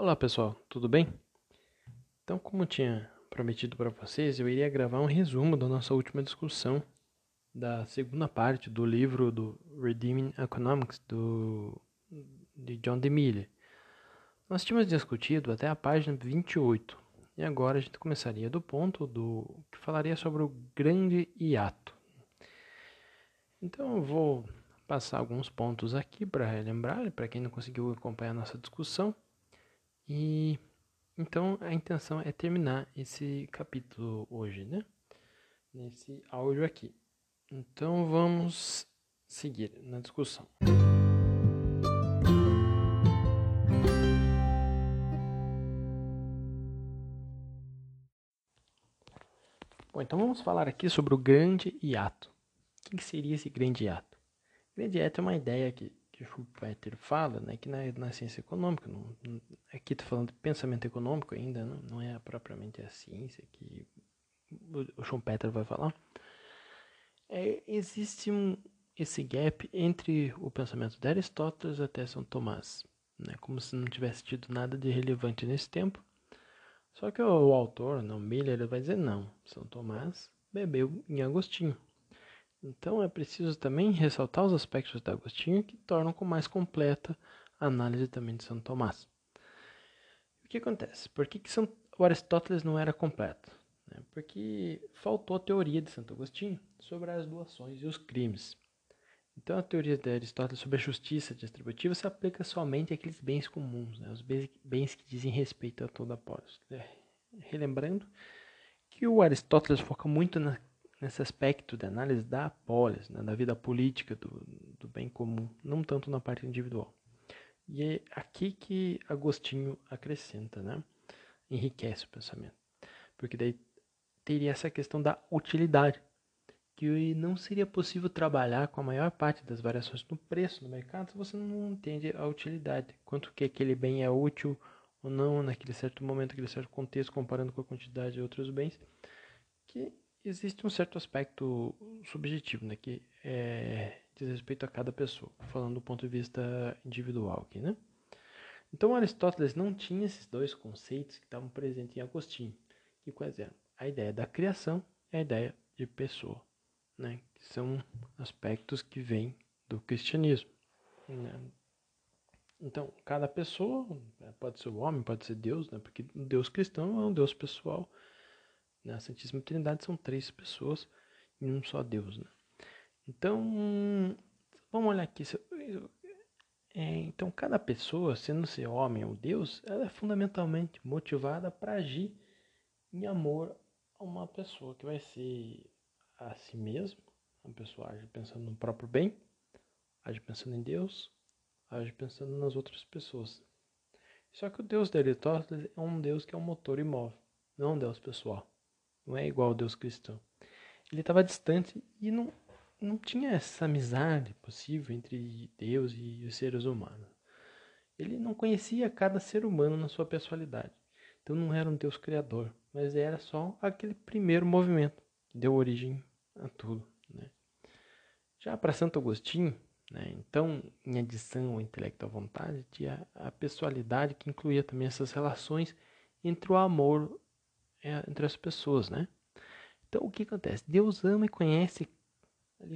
Olá pessoal, tudo bem? Então, como tinha prometido para vocês, eu iria gravar um resumo da nossa última discussão da segunda parte do livro do Redeeming Economics do, de John DeMille. Nós tínhamos discutido até a página 28 e agora a gente começaria do ponto do que falaria sobre o grande hiato. Então eu vou passar alguns pontos aqui para relembrar, para quem não conseguiu acompanhar a nossa discussão. E então a intenção é terminar esse capítulo hoje, né? Nesse áudio aqui. Então vamos seguir na discussão. Bom, então vamos falar aqui sobre o grande hiato. O que seria esse grande hiato? O grande hiato é uma ideia que que Schumpeter fala, né, que na, na ciência econômica, não, aqui estou falando de pensamento econômico ainda, não, não é propriamente a ciência que o, o Schumpeter vai falar, é, existe um, esse gap entre o pensamento de Aristóteles até São Tomás, né, como se não tivesse tido nada de relevante nesse tempo. Só que o, o autor, não Miller, ele vai dizer não, São Tomás bebeu em Agostinho. Então é preciso também ressaltar os aspectos de Agostinho que tornam com mais completa a análise também de São Tomás. O que acontece? Por que, que São, o Aristóteles não era completo? Né? Porque faltou a teoria de Santo Agostinho sobre as doações e os crimes. Então a teoria de Aristóteles sobre a justiça distributiva se aplica somente àqueles bens comuns, né? os bens que dizem respeito a toda a polis. É, relembrando que o Aristóteles foca muito na nesse aspecto de análise da polis, né, da vida política do, do bem comum, não tanto na parte individual. E é aqui que Agostinho acrescenta, né? enriquece o pensamento. Porque daí teria essa questão da utilidade, que não seria possível trabalhar com a maior parte das variações no preço no mercado se você não entende a utilidade, quanto que aquele bem é útil ou não naquele certo momento, naquele certo contexto, comparando com a quantidade de outros bens, que existe um certo aspecto subjetivo, né, que é, diz respeito a cada pessoa, falando do ponto de vista individual aqui, né? Então Aristóteles não tinha esses dois conceitos que estavam presentes em Agostinho, que quais eram? A ideia da criação e a ideia de pessoa, né? Que são aspectos que vêm do cristianismo. Né? Então, cada pessoa, pode ser o homem, pode ser Deus, né? Porque o Deus cristão é um Deus pessoal, né? Santíssima Trindade são três pessoas e um só Deus. Né? Então, vamos olhar aqui. É, então, cada pessoa, sendo ser homem ou Deus, ela é fundamentalmente motivada para agir em amor a uma pessoa que vai ser a si mesmo. A pessoa age pensando no próprio bem, age pensando em Deus, age pensando nas outras pessoas. Só que o Deus de Aristóteles é um Deus que é um motor imóvel, não um Deus pessoal não é igual ao Deus cristão. Ele estava distante e não, não tinha essa amizade possível entre Deus e os seres humanos. Ele não conhecia cada ser humano na sua pessoalidade. Então não era um Deus criador, mas era só aquele primeiro movimento que deu origem a tudo. Né? Já para Santo Agostinho, né, então, em adição ao intelecto à vontade, tinha a pessoalidade que incluía também essas relações entre o amor entre as pessoas, né? Então, o que acontece? Deus ama e conhece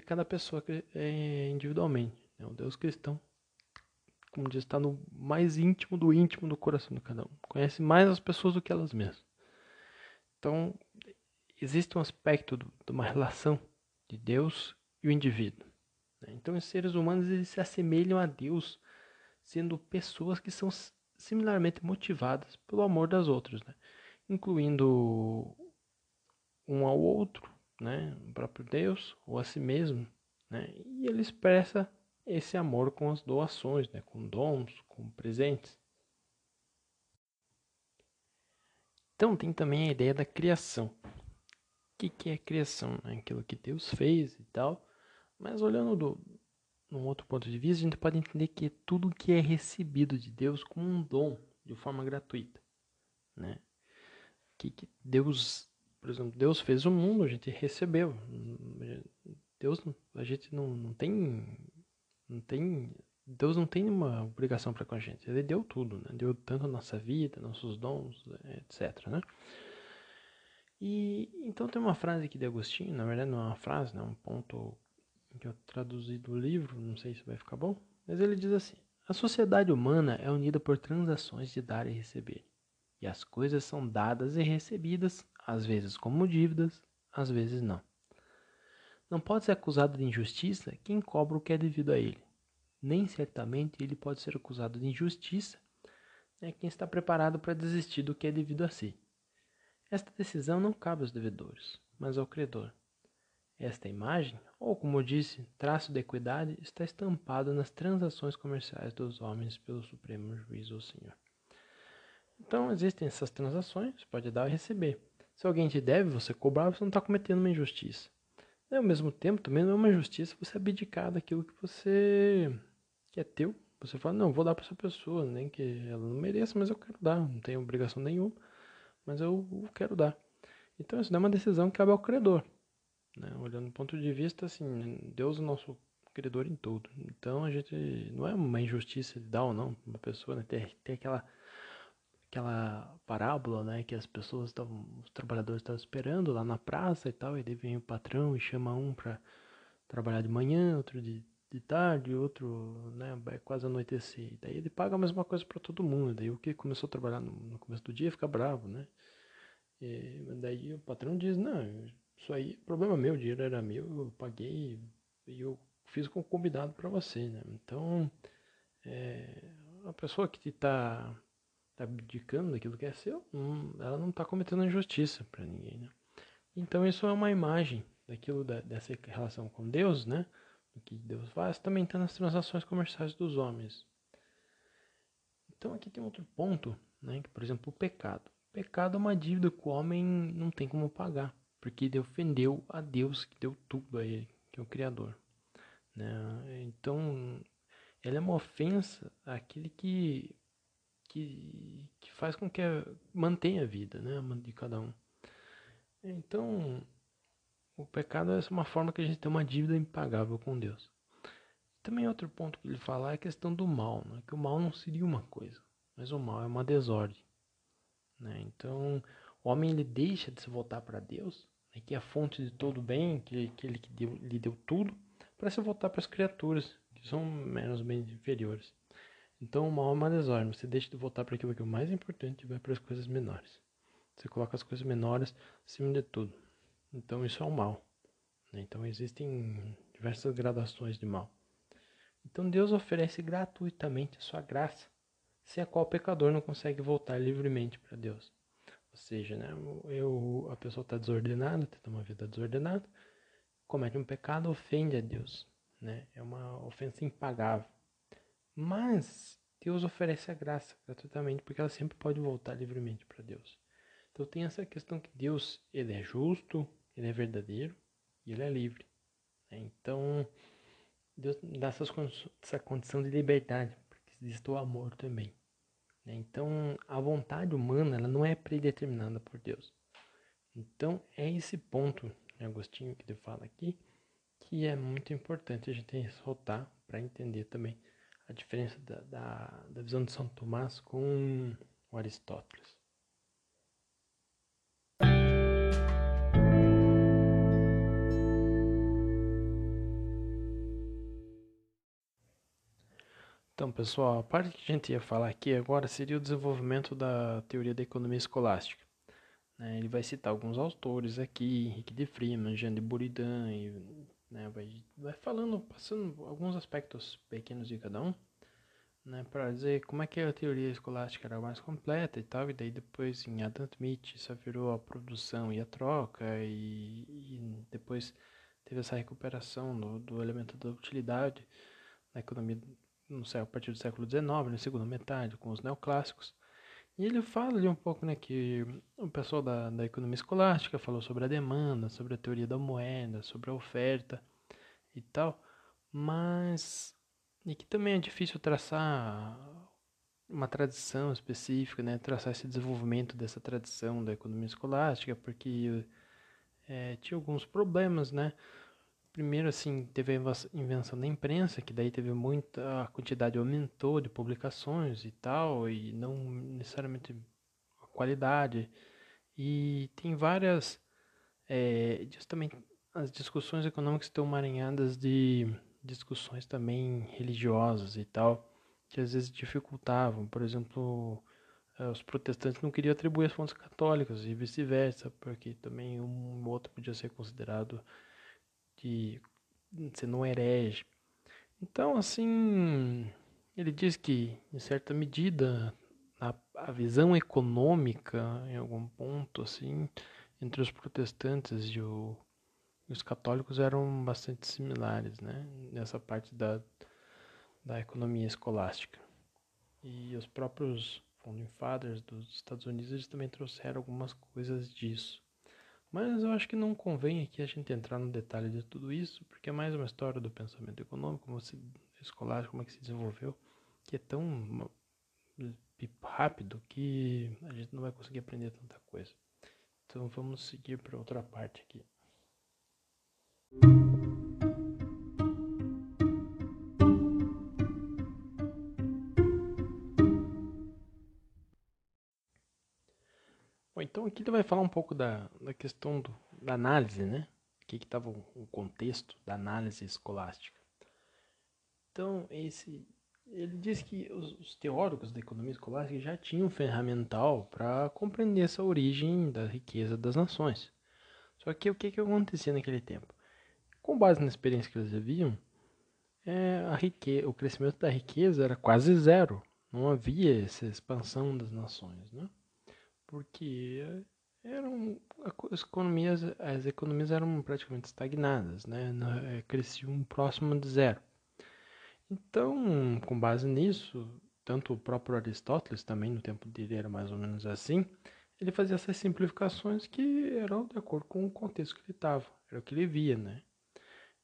cada pessoa é, individualmente. Né? O Deus cristão, como diz, está no mais íntimo do íntimo do coração de cada um. Conhece mais as pessoas do que elas mesmas. Então, existe um aspecto de uma relação de Deus e o indivíduo. Né? Então, os seres humanos eles se assemelham a Deus, sendo pessoas que são similarmente motivadas pelo amor das outras. Né? Incluindo um ao outro, né, o próprio Deus ou a si mesmo, né, e ele expressa esse amor com as doações, né, com dons, com presentes. Então tem também a ideia da criação. O que, que é criação? Né? Aquilo que Deus fez e tal. Mas olhando do, num outro ponto de vista, a gente pode entender que tudo que é recebido de Deus como um dom, de forma gratuita. Né? Que, que Deus, por exemplo, Deus fez o mundo, a gente recebeu. Deus, a gente não, não tem, não tem Deus não tem nenhuma obrigação para com a gente. Ele deu tudo, né? Deu tanto a nossa vida, nossos dons, etc, né? E então tem uma frase aqui de Agostinho, na verdade não é uma frase, né? É um ponto que eu traduzi do livro, não sei se vai ficar bom, mas ele diz assim: A sociedade humana é unida por transações de dar e receber. E as coisas são dadas e recebidas, às vezes como dívidas, às vezes não. Não pode ser acusado de injustiça quem cobra o que é devido a ele. Nem certamente ele pode ser acusado de injustiça né, quem está preparado para desistir do que é devido a si. Esta decisão não cabe aos devedores, mas ao credor. Esta imagem, ou como disse, traço de equidade, está estampado nas transações comerciais dos homens pelo Supremo Juiz ou Senhor. Então existem essas transações, pode dar e receber. Se alguém te deve, você cobrar, você não está cometendo uma injustiça. E ao mesmo tempo, também não é uma injustiça você abdicar daquilo que você que é teu. Você fala, não, vou dar para essa pessoa, nem que ela não mereça, mas eu quero dar, não tenho obrigação nenhuma mas eu quero dar. Então isso é uma decisão que cabe ao credor. Né? Olhando do ponto de vista, assim, Deus é o nosso credor em tudo. Então a gente não é uma injustiça de dar ou não uma pessoa, né? Tem, tem aquela aquela parábola, né, que as pessoas estavam, os trabalhadores estavam esperando lá na praça e tal, e daí vem o patrão e chama um para trabalhar de manhã, outro de, de tarde, outro, né, é quase anoitecer. Daí ele paga a mesma coisa para todo mundo. Daí o que começou a trabalhar no, no começo do dia fica bravo, né? E daí o patrão diz, não, isso aí é problema meu, o dinheiro era meu, eu paguei e eu fiz com combinado para você, né? Então, é, a pessoa que está tá abdicando daquilo que é seu, ela não está cometendo injustiça para ninguém, né? Então isso é uma imagem daquilo da, dessa relação com Deus, né? O que Deus faz também está nas transações comerciais dos homens. Então aqui tem outro ponto, né? Que, por exemplo, o pecado. O pecado é uma dívida que o homem não tem como pagar, porque ele ofendeu a Deus que deu tudo a ele, que é o Criador. Né? Então, ela é uma ofensa àquele que, que, que faz com que mantenha a vida né? de cada um. Então, o pecado é uma forma que a gente tem uma dívida impagável com Deus. Também outro ponto que ele fala é a questão do mal, né? que o mal não seria uma coisa, mas o mal é uma desordem. Né? Então, o homem ele deixa de se voltar para Deus, né? que é a fonte de todo bem, que, que ele que deu, lhe deu tudo, para se voltar para as criaturas, que são menos bem inferiores. Então, é uma desordem. Você deixa de voltar para aquilo que é o mais importante e vai para as coisas menores. Você coloca as coisas menores acima de tudo. Então, isso é o mal. Né? Então, existem diversas gradações de mal. Então, Deus oferece gratuitamente a sua graça sem a qual o pecador não consegue voltar livremente para Deus. Ou seja, né, eu, a pessoa está desordenada, tem uma vida desordenada, comete um pecado, ofende a Deus. Né? É uma ofensa impagável. Mas Deus oferece a graça gratuitamente, porque ela sempre pode voltar livremente para Deus. Então tem essa questão que Deus ele é justo, ele é verdadeiro e ele é livre. Né? Então Deus dá essa condição de liberdade existe o amor também. Né? Então, a vontade humana ela não é predeterminada por Deus. Então, é esse ponto, né, Agostinho, que ele fala aqui, que é muito importante a gente ressaltar para entender também a diferença da, da, da visão de São Tomás com o Aristóteles. Então, pessoal, a parte que a gente ia falar aqui agora seria o desenvolvimento da teoria da economia escolástica. Né? Ele vai citar alguns autores aqui, Henrique de Freeman, Jean de e né, vai, vai falando, passando alguns aspectos pequenos de cada um, né, para dizer como é que a teoria escolástica era mais completa e tal, e daí depois em Adam Smith isso virou a produção e a troca, e, e depois teve essa recuperação do, do elemento da utilidade na economia no a partir do século XIX, na segunda metade, com os neoclássicos. E ele fala ali um pouco né, que o pessoal da, da economia escolástica falou sobre a demanda, sobre a teoria da moeda, sobre a oferta e tal, mas e que também é difícil traçar uma tradição específica, né, traçar esse desenvolvimento dessa tradição da economia escolástica, porque é, tinha alguns problemas, né, primeiro assim teve a invenção da imprensa, que daí teve muita a quantidade aumentou de publicações e tal, e não necessariamente a qualidade. E tem várias é, justamente as discussões econômicas estão marinhadas de discussões também religiosas e tal, que às vezes dificultavam. Por exemplo, eh, os protestantes não queriam atribuir as fontes católicas e vice-versa, porque também um outro podia ser considerado de ser não herege. Então, assim, ele diz que, em certa medida, a, a visão econômica, em algum ponto, assim, entre os protestantes e o os católicos eram bastante similares, né, nessa parte da, da economia escolástica. E os próprios founding fathers dos Estados Unidos eles também trouxeram algumas coisas disso. Mas eu acho que não convém aqui a gente entrar no detalhe de tudo isso, porque é mais uma história do pensamento econômico, como se escolástico, como é que se desenvolveu, que é tão rápido que a gente não vai conseguir aprender tanta coisa. Então vamos seguir para outra parte aqui. Bom, então aqui ele vai falar um pouco da, da questão do, da análise, né? Aqui que estava o, o contexto da análise escolástica. Então, esse, ele diz que os, os teóricos da economia escolástica já tinham um ferramental para compreender essa origem da riqueza das nações. Só que o que, que acontecia naquele tempo? Com base na experiência que eles viviam, é, a riqueza, o crescimento da riqueza era quase zero. Não havia essa expansão das nações, né? Porque eram as economias, as economias eram praticamente estagnadas, né? É, cresciam próximo de zero. Então, com base nisso, tanto o próprio Aristóteles também no tempo dele era mais ou menos assim, ele fazia essas simplificações que eram de acordo com o contexto que ele estava, era o que ele via, né?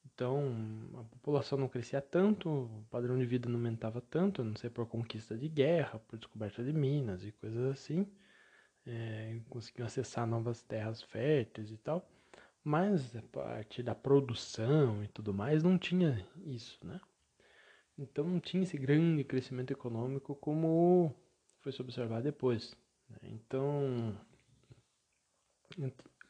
Então, a população não crescia tanto, o padrão de vida não aumentava tanto, a não ser por conquista de guerra, por descoberta de minas e coisas assim. É, conseguiam acessar novas terras férteis e tal. Mas a partir da produção e tudo mais, não tinha isso, né? Então não tinha esse grande crescimento econômico como foi se observar depois. Né? Então,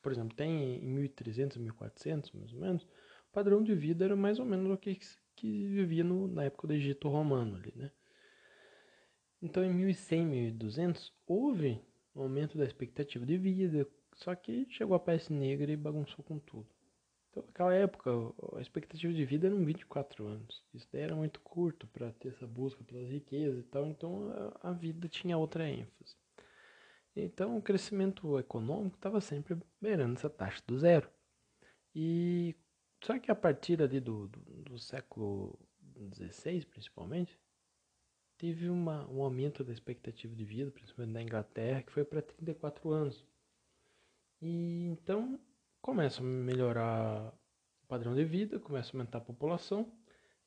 por exemplo, tem em 1300, 1400, mais ou menos, padrão de vida era mais ou menos o que, que vivia no, na época do Egito Romano ali, né? Então, em 1100, 1200, houve aumento da expectativa de vida, só que chegou a peste negra e bagunçou com tudo. Então, naquela época, a expectativa de vida eram 24 anos. Isso daí era muito curto para ter essa busca pelas riquezas e tal, então a, a vida tinha outra ênfase. Então, o crescimento econômico estava sempre beirando essa taxa do zero. E só que a partir ali do, do, do século XVI, principalmente, teve uma, um aumento da expectativa de vida, principalmente na Inglaterra, que foi para 34 anos. E então começa a melhorar o padrão de vida, começa a aumentar a população,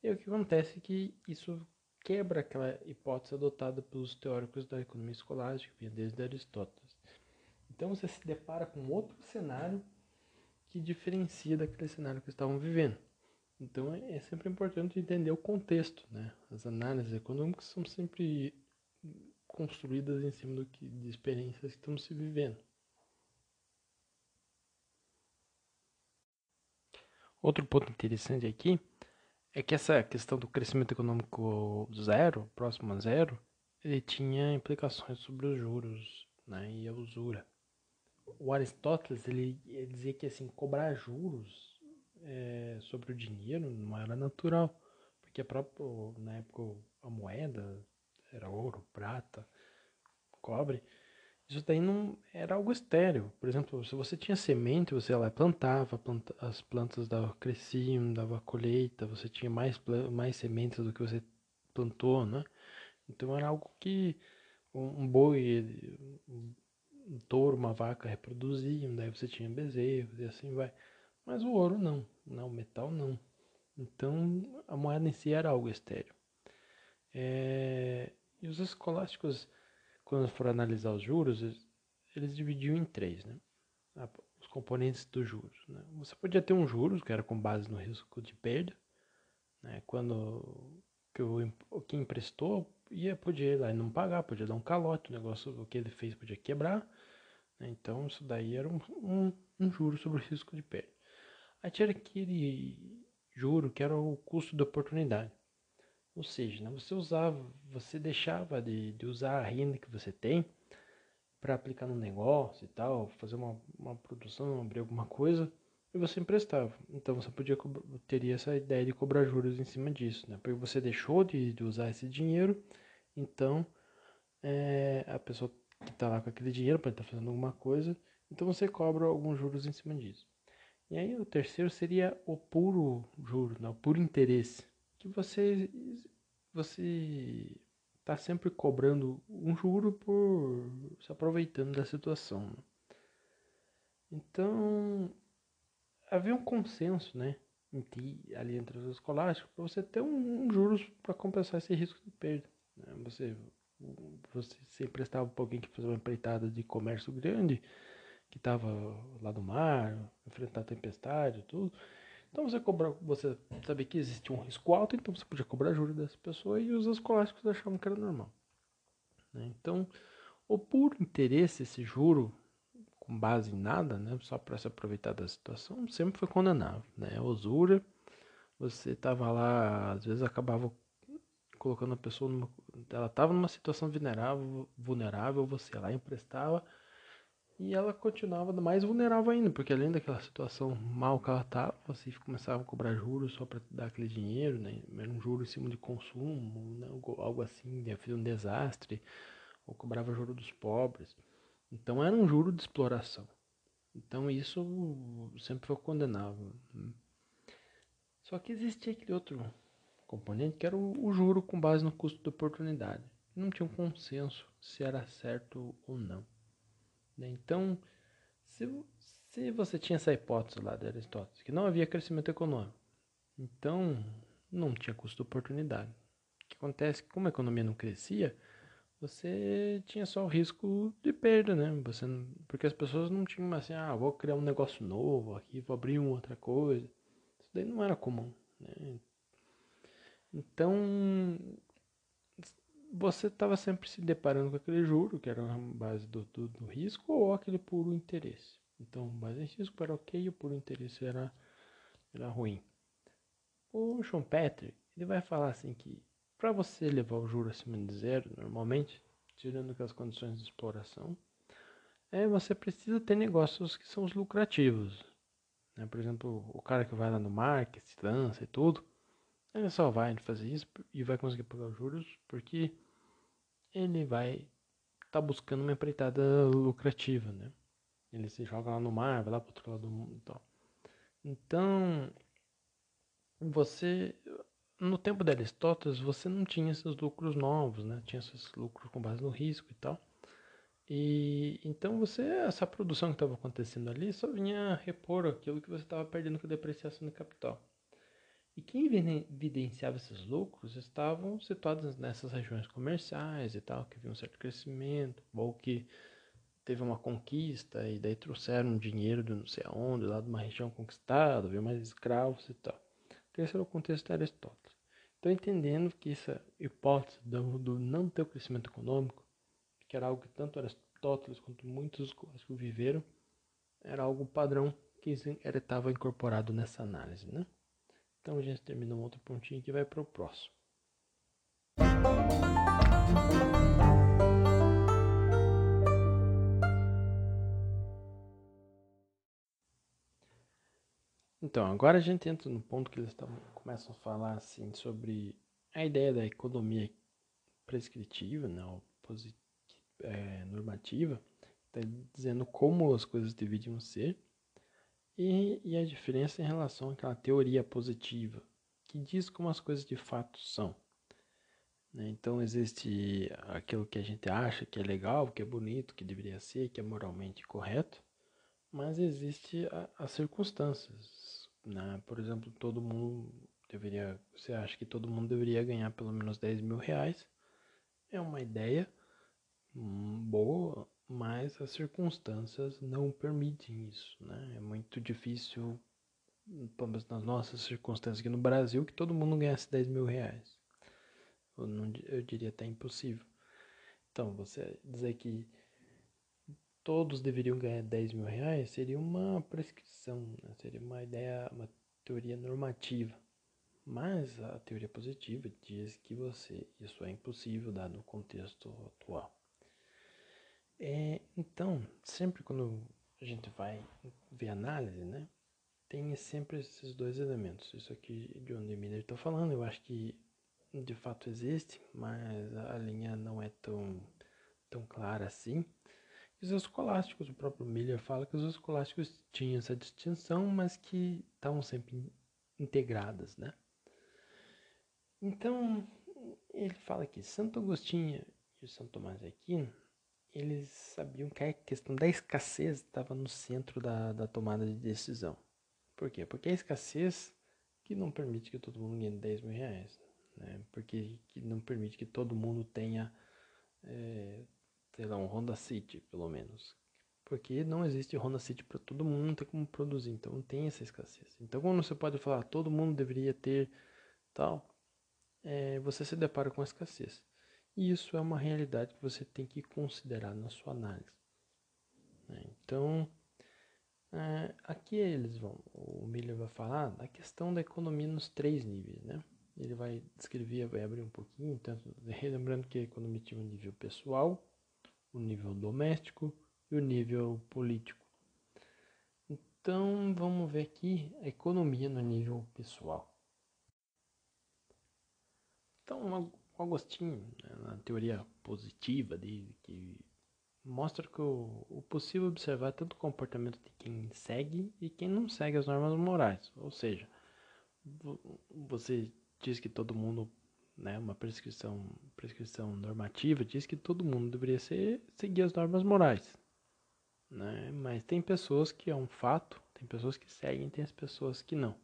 e o que acontece é que isso quebra aquela hipótese adotada pelos teóricos da economia escolástica, vinha desde Aristóteles. Então você se depara com outro cenário que diferencia daquele cenário que estavam vivendo. Então é, é sempre importante entender o contexto, né? As análises econômicas são sempre construídas em cima do que de experiências que estamos se vivendo. Outro ponto interessante aqui é que essa questão do crescimento econômico zero, próximo a zero, ele tinha implicações sobre os juros né, e a usura o Aristóteles ele, ele dizia que assim cobrar juros é, sobre o dinheiro não era natural, porque a própria, na época a moeda era ouro, prata, cobre. Isso daí não era algo estéreo. Por exemplo, se você tinha semente, você lá plantava, planta, as plantas dava, cresciam, dava colheita, você tinha mais, mais sementes do que você plantou, né? Então era algo que um, um boi, um touro, uma vaca reproduziam, daí você tinha bezerros e assim vai. Mas o ouro não, não, o metal não. Então a moeda em si era algo estéreo. É, e os escolásticos, quando foram analisar os juros, eles, dividiam em três. Né? Os componentes dos juros. Né? Você podia ter um juros que era com base no risco de perda, né? quando que o, o que emprestou ia podia ir lá e não pagar, podia dar um calote, o negócio o que ele fez podia quebrar. Né? Então isso daí era um, um, um juro sobre o risco de perda. Aí tinha aquele juro que era o custo da oportunidade. Ou seja, né, você usava, você deixava de, de usar a renda que você tem para aplicar no negócio e tal, fazer uma, uma produção, abrir alguma coisa, e você emprestava. Então você podia teria essa ideia de cobrar juros em cima disso, né? Porque você deixou de, de usar esse dinheiro, então é, a pessoa que está lá com aquele dinheiro pode estar tá fazendo alguma coisa, então você cobra alguns juros em cima disso. E aí o terceiro seria o puro juro, né? o puro interesse, que você você está sempre cobrando um juro por se aproveitando da situação. Né? Então havia um consenso, né, ali entre os escolásticos para você ter um, um juros para compensar esse risco de perda. Né? Você você se emprestava um pouquinho que fazer uma empreitada de comércio grande que estava lá do mar, enfrentar a tempestade e tudo. Então você cobra, você sabia que existia um risco alto, então você podia cobrar juros dessa pessoa e os escolásticos achavam que era normal. Né? Então, o puro interesse, esse juro com base em nada, né, só para se aproveitar da situação, sempre foi condenável. Né? Usura, você estava lá, às vezes acabava colocando a pessoa numa, ela estava numa situação vulnerável, vulnerável, você lá emprestava e ela continuava mais vulnerável ainda, porque além daquela situação mal que ela estava, você começava a cobrar juros só para dar aquele dinheiro, né? Era um juro em cima de consumo, né? algo assim, fez um desastre, ou cobrava juro dos pobres. Então era um juro de exploração. Então isso sempre foi condenável. Né? Só que existia aquele outro componente que era o, o juro com base no custo da oportunidade. Não tinha um consenso se era certo ou não. Né? Então, se, se você tinha essa hipótese lá de Aristóteles, que não havia crescimento econômico, então não tinha custo-oportunidade. O que acontece é que como a economia não crescia, você tinha só o risco de perda, né? Você, porque as pessoas não tinham assim, ah, vou criar um negócio novo aqui, vou abrir uma outra coisa. Isso daí não era comum, né? Então, você estava sempre se deparando com aquele juro, que era a base do, do, do risco, ou aquele puro interesse. Então, base em risco era ok, o puro interesse era, era ruim. O Schumpeter, ele vai falar assim que para você levar o juro acima de zero, normalmente, tirando as condições de exploração, é, você precisa ter negócios que são os lucrativos. Né? Por exemplo, o cara que vai lá no mar, que se lança e tudo, ele só vai fazer isso e vai conseguir pagar os juros porque ele vai estar tá buscando uma empreitada lucrativa, né? Ele se joga lá no mar, vai lá para outro lado do mundo e tal. Então, você, no tempo de Aristóteles, você não tinha esses lucros novos, né? Tinha esses lucros com base no risco e tal. E então você, essa produção que estava acontecendo ali, só vinha repor aquilo que você estava perdendo com a depreciação do capital. E quem evidenciava esses lucros estavam situados nessas regiões comerciais e tal, que viam um certo crescimento, ou que teve uma conquista e daí trouxeram dinheiro de não sei aonde, lá de uma região conquistada, viu mais escravos e tal. Esse era o contexto de Aristóteles. Então entendendo que essa hipótese do, do não ter o crescimento econômico, que era algo que tanto Aristóteles quanto muitos clássicos viveram, era algo padrão que estava incorporado nessa análise, né? Então a gente termina um outro pontinho que vai para o próximo. Então, agora a gente entra no ponto que eles começam a falar assim sobre a ideia da economia prescritiva, né, ou é, normativa, tá dizendo como as coisas deveriam ser e, e a diferença em relação àquela teoria positiva, que diz como as coisas de fato são. Né? Então existe aquilo que a gente acha que é legal, que é bonito, que deveria ser, que é moralmente correto, mas existe as circunstâncias. Né? Por exemplo, todo mundo deveria, você acha que todo mundo deveria ganhar pelo menos 10 mil reais, é uma ideia hum, boa, mas as circunstâncias não permitem isso, né? É muito difícil, nas nossas circunstâncias aqui no Brasil, que todo mundo ganhasse 10 mil reais. Eu, não, eu diria até impossível. Então, você dizer que todos deveriam ganhar 10 mil reais seria uma prescrição, né? seria uma ideia, uma teoria normativa. Mas a teoria positiva diz que você isso é impossível dado o contexto atual. É, então, sempre quando a gente vai ver análise, né, tem sempre esses dois elementos. Isso aqui de onde Miller está falando, eu acho que de fato existe, mas a linha não é tão, tão clara assim. Os escolásticos, o próprio Miller fala que os escolásticos tinham essa distinção, mas que estavam sempre integradas, né? Então, ele fala que Santo Agostinho e o Santo Tomás de Aquino, eles sabiam que a questão da escassez estava no centro da, da tomada de decisão. Por quê? Porque a escassez que não permite que todo mundo ganhe 10 mil reais, né? Porque que não permite que todo mundo tenha, é, sei lá, um Honda City, pelo menos. Porque não existe Honda City para todo mundo, não tem como produzir, então tem essa escassez. Então, quando você pode falar, todo mundo deveria ter tal, é, você se depara com a escassez. E isso é uma realidade que você tem que considerar na sua análise. Né? Então, é, aqui eles vão, o Miller vai falar da questão da economia nos três níveis, né? Ele vai descrever, vai abrir um pouquinho, tanto lembrando que a economia tinha um nível pessoal, o um nível doméstico e o um nível político. Então, vamos ver aqui a economia no nível pessoal. Então, Agostinho, né, na teoria positiva dele, que mostra que o, o possível observar é tanto o comportamento de quem segue e quem não segue as normas morais. Ou seja, você diz que todo mundo, né, uma prescrição, prescrição normativa diz que todo mundo deveria ser, seguir as normas morais. Né? Mas tem pessoas que é um fato, tem pessoas que seguem, tem as pessoas que não.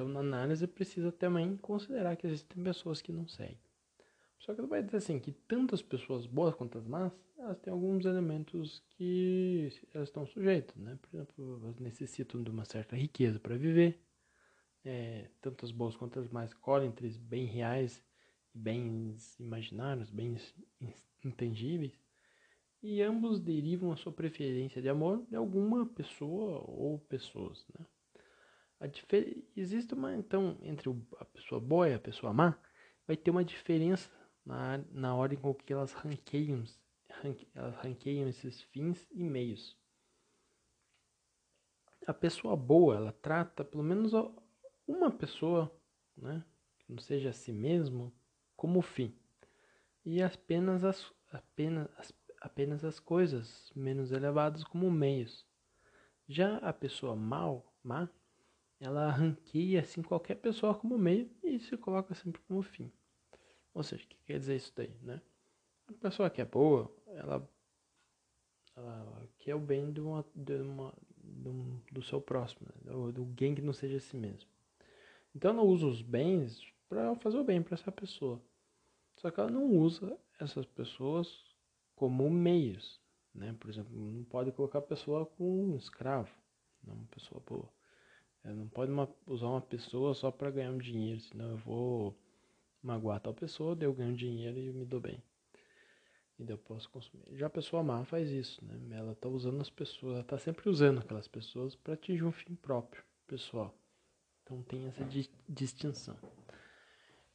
Então, na análise, precisa também considerar que existem pessoas que não seguem. Só que vai dizer assim, que tanto as pessoas boas quanto as más, elas têm alguns elementos que elas estão sujeitas, né? Por exemplo, elas necessitam de uma certa riqueza para viver. É, tanto as boas quanto as más colhem entre bens reais e bens imaginários, bens intangíveis. E ambos derivam a sua preferência de amor de alguma pessoa ou pessoas, né? Existe uma, então, entre a pessoa boa e a pessoa má, vai ter uma diferença na, na ordem com que elas ranqueiam, ranque, elas ranqueiam esses fins e meios. A pessoa boa, ela trata pelo menos uma pessoa, né, que não seja a si mesmo, como fim. E apenas as, apenas, as, apenas as coisas menos elevadas como meios. Já a pessoa mal, má, ela ranqueia assim qualquer pessoa como meio e se coloca sempre como fim. Ou seja, o que quer dizer isso daí, né? A pessoa que é boa, ela, ela quer o bem de uma, de uma, do, do seu próximo, né? do, do alguém que não seja si mesmo. Então ela usa os bens para fazer o bem para essa pessoa. Só que ela não usa essas pessoas como meios, né? Por exemplo, não pode colocar a pessoa como um escravo, não uma pessoa boa. É, não pode uma, usar uma pessoa só para ganhar um dinheiro, senão eu vou magoar tal pessoa, daí eu ganho dinheiro e me dou bem. E daí eu posso consumir. Já a pessoa má faz isso, né? Ela tá usando as pessoas, ela tá sempre usando aquelas pessoas para atingir um fim próprio, pessoal. Então tem essa di distinção.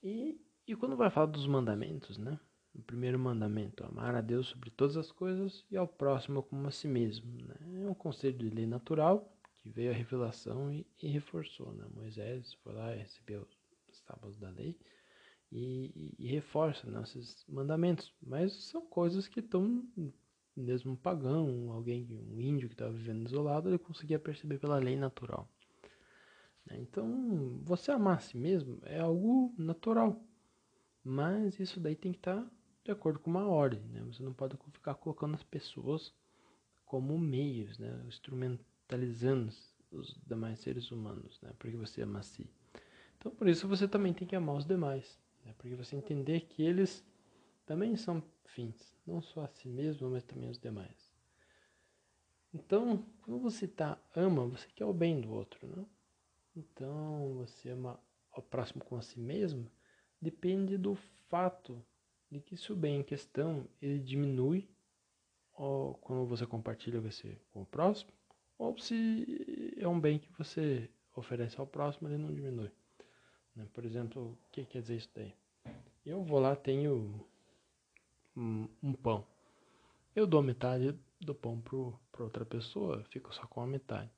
E, e quando vai falar dos mandamentos, né? O primeiro mandamento, amar a Deus sobre todas as coisas e ao próximo como a si mesmo. Né? É um conselho de lei natural que veio a revelação e, e reforçou. Né? Moisés foi lá e recebeu os tábuas da lei e, e, e reforça né, esses mandamentos. Mas são coisas que estão, mesmo um pagão, alguém, um índio que estava vivendo isolado, ele conseguia perceber pela lei natural. Né? Então, você amar a si mesmo é algo natural. Mas isso daí tem que estar tá de acordo com uma ordem. Né? Você não pode ficar colocando as pessoas como meios, né? instrumento mentalizando os demais seres humanos, né? Porque você ama a si. Então, por isso você também tem que amar os demais, né? Porque você entender que eles também são fins, não só a si mesmo, mas também os demais. Então, quando você tá, ama, você quer o bem do outro, né? Então, você ama ao próximo com a si mesmo, depende do fato de que se o bem em questão ele diminui ou quando você compartilha você com o próximo, ou se é um bem que você oferece ao próximo, ele não diminui. Né? Por exemplo, o que quer dizer isso daí? Eu vou lá, tenho um, um pão. Eu dou metade do pão para outra pessoa, fico só com a metade.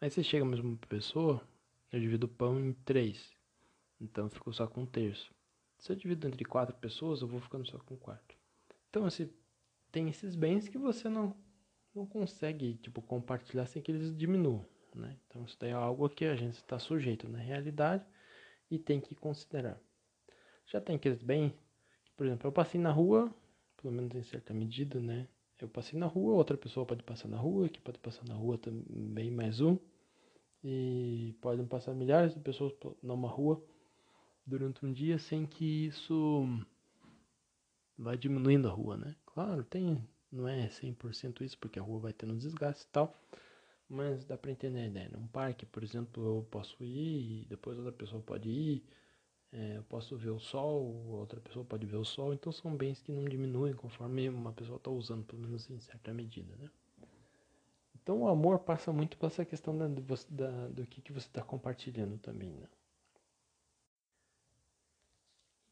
Aí você chega mesmo para pessoa, eu divido o pão em três. Então eu fico só com um terço. Se eu divido entre quatro pessoas, eu vou ficando só com quatro. Então, assim, tem esses bens que você não, não consegue, tipo, compartilhar sem que eles diminuam, né? Então, isso daí é algo que a gente está sujeito na realidade e tem que considerar. Já tem aqueles bens, por exemplo, eu passei na rua, pelo menos em certa medida, né? Eu passei na rua, outra pessoa pode passar na rua, que pode passar na rua também mais um. E podem passar milhares de pessoas numa rua durante um dia sem que isso vai diminuindo a rua, né? Claro, tem, não é 100% isso, porque a rua vai tendo desgaste e tal, mas dá para entender a ideia. Num parque, por exemplo, eu posso ir e depois outra pessoa pode ir, é, eu posso ver o sol, outra pessoa pode ver o sol, então são bens que não diminuem conforme uma pessoa está usando, pelo menos em certa medida, né? Então o amor passa muito por essa questão da, da, do que, que você está compartilhando também, né?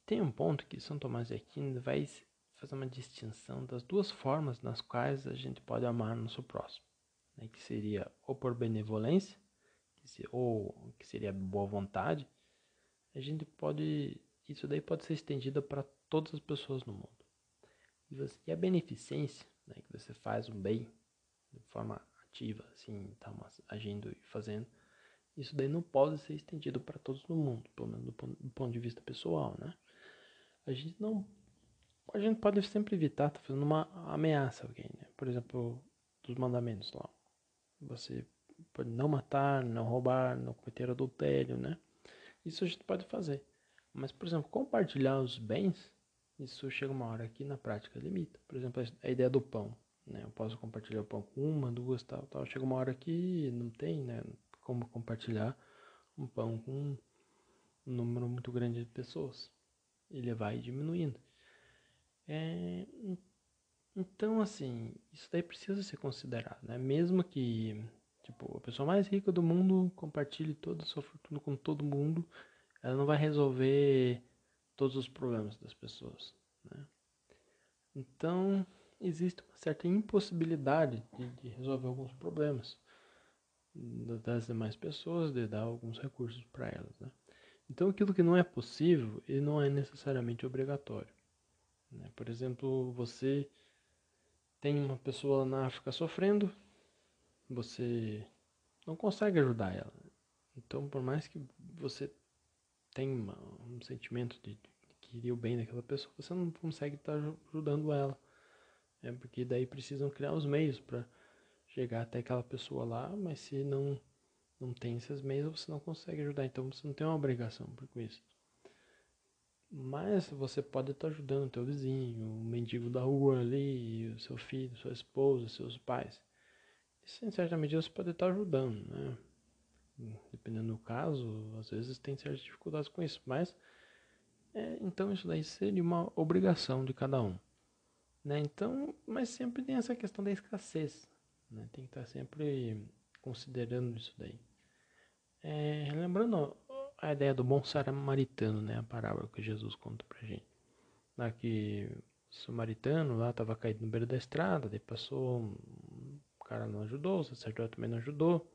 Tem um ponto que São Tomás de Aquino vai fazer uma distinção das duas formas nas quais a gente pode amar nosso próximo, né? que seria ou por benevolência, que se, ou que seria boa vontade. A gente pode, isso daí pode ser estendido para todas as pessoas no mundo. E, você, e a beneficência, né? que você faz um bem de forma ativa, assim, tá agindo e fazendo, isso daí não pode ser estendido para todos no mundo, pelo menos do ponto, do ponto de vista pessoal, né? a gente não. A gente pode sempre evitar tá fazendo uma ameaça a alguém, né? Por exemplo, dos mandamentos lá. Você pode não matar, não roubar, não cometer adultério, né? Isso a gente pode fazer. Mas, por exemplo, compartilhar os bens, isso chega uma hora que na prática limita. Por exemplo, a ideia do pão, né? Eu posso compartilhar o pão com uma, duas, tal, tal. Chega uma hora que não tem, né? Como compartilhar um pão com um número muito grande de pessoas ele vai diminuindo. É, então, assim, isso daí precisa ser considerado, né? Mesmo que, tipo, a pessoa mais rica do mundo compartilhe toda a sua fortuna com todo mundo, ela não vai resolver todos os problemas das pessoas, né? Então, existe uma certa impossibilidade de, de resolver alguns problemas das demais pessoas, de dar alguns recursos para elas, né? Então, aquilo que não é possível, ele não é necessariamente obrigatório. Né? Por exemplo, você tem uma pessoa na África sofrendo, você não consegue ajudar ela. Então, por mais que você tenha um sentimento de, que querer o bem daquela pessoa, você não consegue estar ajudando ela. É porque daí precisam criar os meios para chegar até aquela pessoa lá, mas se não não tem esses meios, você não consegue ajudar. Então você não tem uma obrigação por isso. Mas você pode estar ajudando o teu vizinho, o mendigo da rua ali, o seu filho, sua esposa, seus pais. Isso em certa medida você pode estar ajudando, né? Dependendo do caso, às vezes tem certas dificuldades com isso, mas é, então isso daí seria uma obrigação de cada um. Né? Então, mas sempre tem essa questão da escassez. Né? Tem que estar sempre considerando isso daí. É, lembrando a ideia do bom samaritano, né? A parábola que Jesus conta pra gente. Lá que o samaritano lá estava caído no beiro da estrada, daí passou, o cara não ajudou, o sacerdote também não ajudou.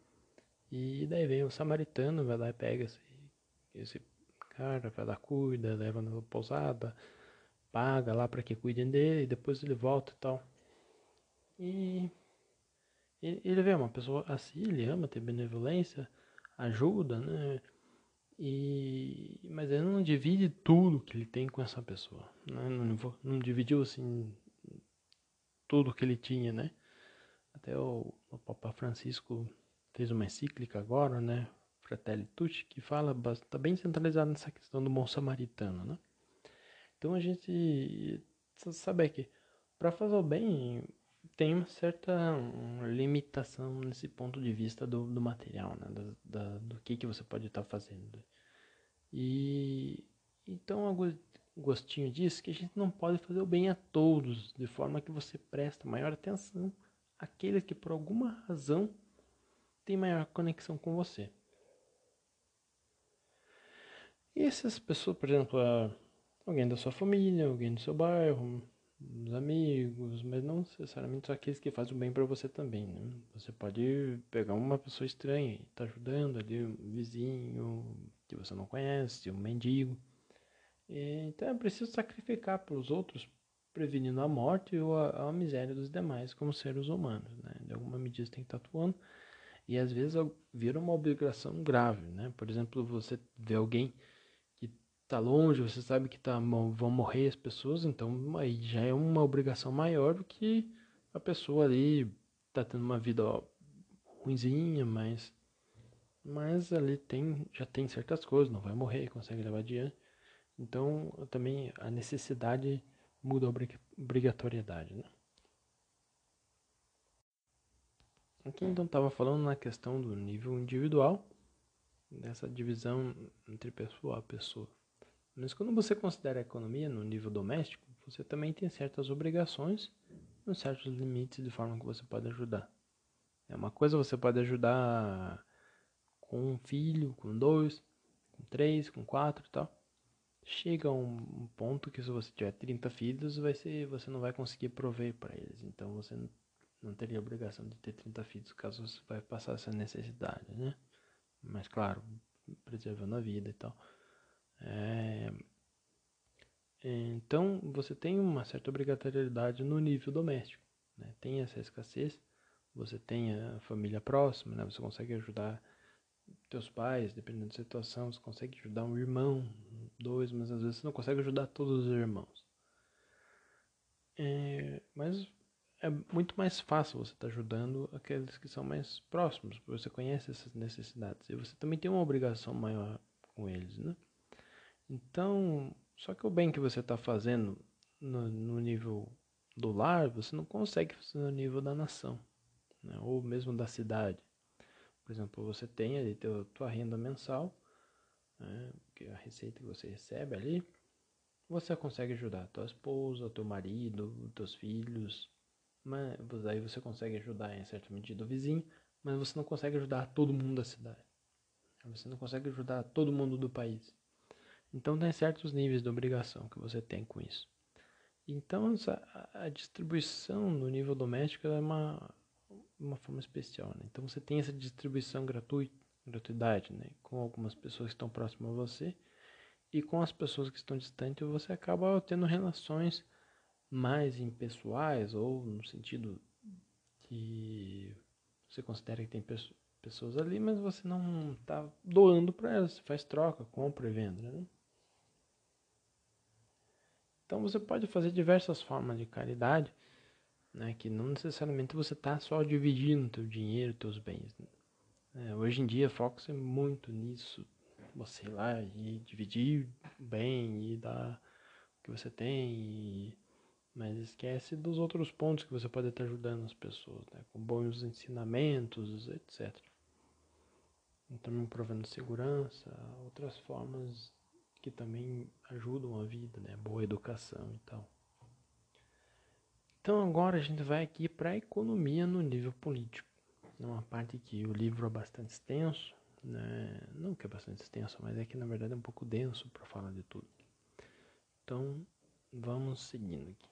E daí vem o samaritano, vai lá e pega esse, esse cara, vai lá, cuida, leva na pousada, paga lá para que cuidem dele, e depois ele volta e tal. E ele vê uma pessoa assim, ele ama ter benevolência, ajuda, né? E, mas ele não divide tudo que ele tem com essa pessoa. Né? Não, não dividiu assim tudo que ele tinha, né? Até o, o Papa Francisco fez uma encíclica agora, né? Fratelli Tutti, que fala, está bem centralizado nessa questão do bom samaritano, né? Então a gente saber que para fazer o bem tem uma certa limitação nesse ponto de vista do, do material, né? Da, da, do que, que você pode estar tá fazendo. E então Agostinho diz que a gente não pode fazer o bem a todos, de forma que você presta maior atenção àqueles que por alguma razão têm maior conexão com você. E essas pessoas, por exemplo, alguém da sua família, alguém do seu bairro, os amigos, mas não necessariamente só aqueles que fazem o bem para você também, né? Você pode pegar uma pessoa estranha e tá ajudando ali, um vizinho que você não conhece, um mendigo. E, então é preciso sacrificar pelos outros, prevenindo a morte ou a, a miséria dos demais como seres humanos, né? De alguma medida você tem que estar atuando. E às vezes vira uma obrigação grave, né? Por exemplo, você vê alguém tá longe, você sabe que tá, vão morrer as pessoas, então aí já é uma obrigação maior do que a pessoa ali tá tendo uma vida ó, ruinzinha, mas mas ali tem já tem certas coisas, não vai morrer, consegue levar adiante. Então também a necessidade muda a obrigatoriedade, né? Aqui então estava falando na questão do nível individual, dessa divisão entre pessoa a pessoa. Mas quando você considera a economia no nível doméstico, você também tem certas obrigações e certos limites de forma que você pode ajudar. É uma coisa você pode ajudar com um filho, com dois, com três, com quatro e tal. Chega um ponto que se você tiver 30 filhos, vai ser, você não vai conseguir prover para eles. Então você não teria obrigação de ter 30 filhos caso você vai passar essa necessidade, né? Mas claro, preservando a vida e tal. É, então, você tem uma certa obrigatoriedade no nível doméstico. Né? Tem essa escassez, você tem a família próxima, né? você consegue ajudar teus pais, dependendo da situação, você consegue ajudar um irmão, dois, mas às vezes você não consegue ajudar todos os irmãos. É, mas é muito mais fácil você estar tá ajudando aqueles que são mais próximos, porque você conhece essas necessidades e você também tem uma obrigação maior com eles, né? Então, só que o bem que você está fazendo no, no, nível do lar, você não consegue fazer no nível da nação, né? ou mesmo da cidade. Por exemplo, você tem ali teu, tua renda mensal, né? que é a receita que você recebe ali, você consegue ajudar a tua esposa, teu marido, teus filhos, mas aí você consegue ajudar em certa medida o vizinho, mas você não consegue ajudar todo mundo da cidade. Você não consegue ajudar todo mundo do país. Então tem certos níveis de obrigação que você tem com isso. Então essa, a distribuição no nível doméstico é uma, uma forma especial. Né? Então você tem essa distribuição gratuita, gratuidade né? com algumas pessoas que estão próximas a você e com as pessoas que estão distantes você acaba tendo relações mais impessoais ou no sentido que você considera que tem pessoas ali, mas você não está doando para elas, você faz troca, compra e venda. Né? Então você pode fazer diversas formas de caridade, né, que não necessariamente você está só dividindo teu dinheiro, teus bens. Né? É, hoje em dia foca-se muito nisso, você ir lá e dividir bem e dar o que você tem, e... mas esquece dos outros pontos que você pode estar ajudando as pessoas, né, com bons ensinamentos, etc. Também provendo segurança, outras formas que também ajudam a vida, né? Boa educação e tal. Então agora a gente vai aqui para a economia no nível político. É uma parte que o livro é bastante extenso, né? Não que é bastante extenso, mas é que na verdade é um pouco denso para falar de tudo. Então vamos seguindo aqui.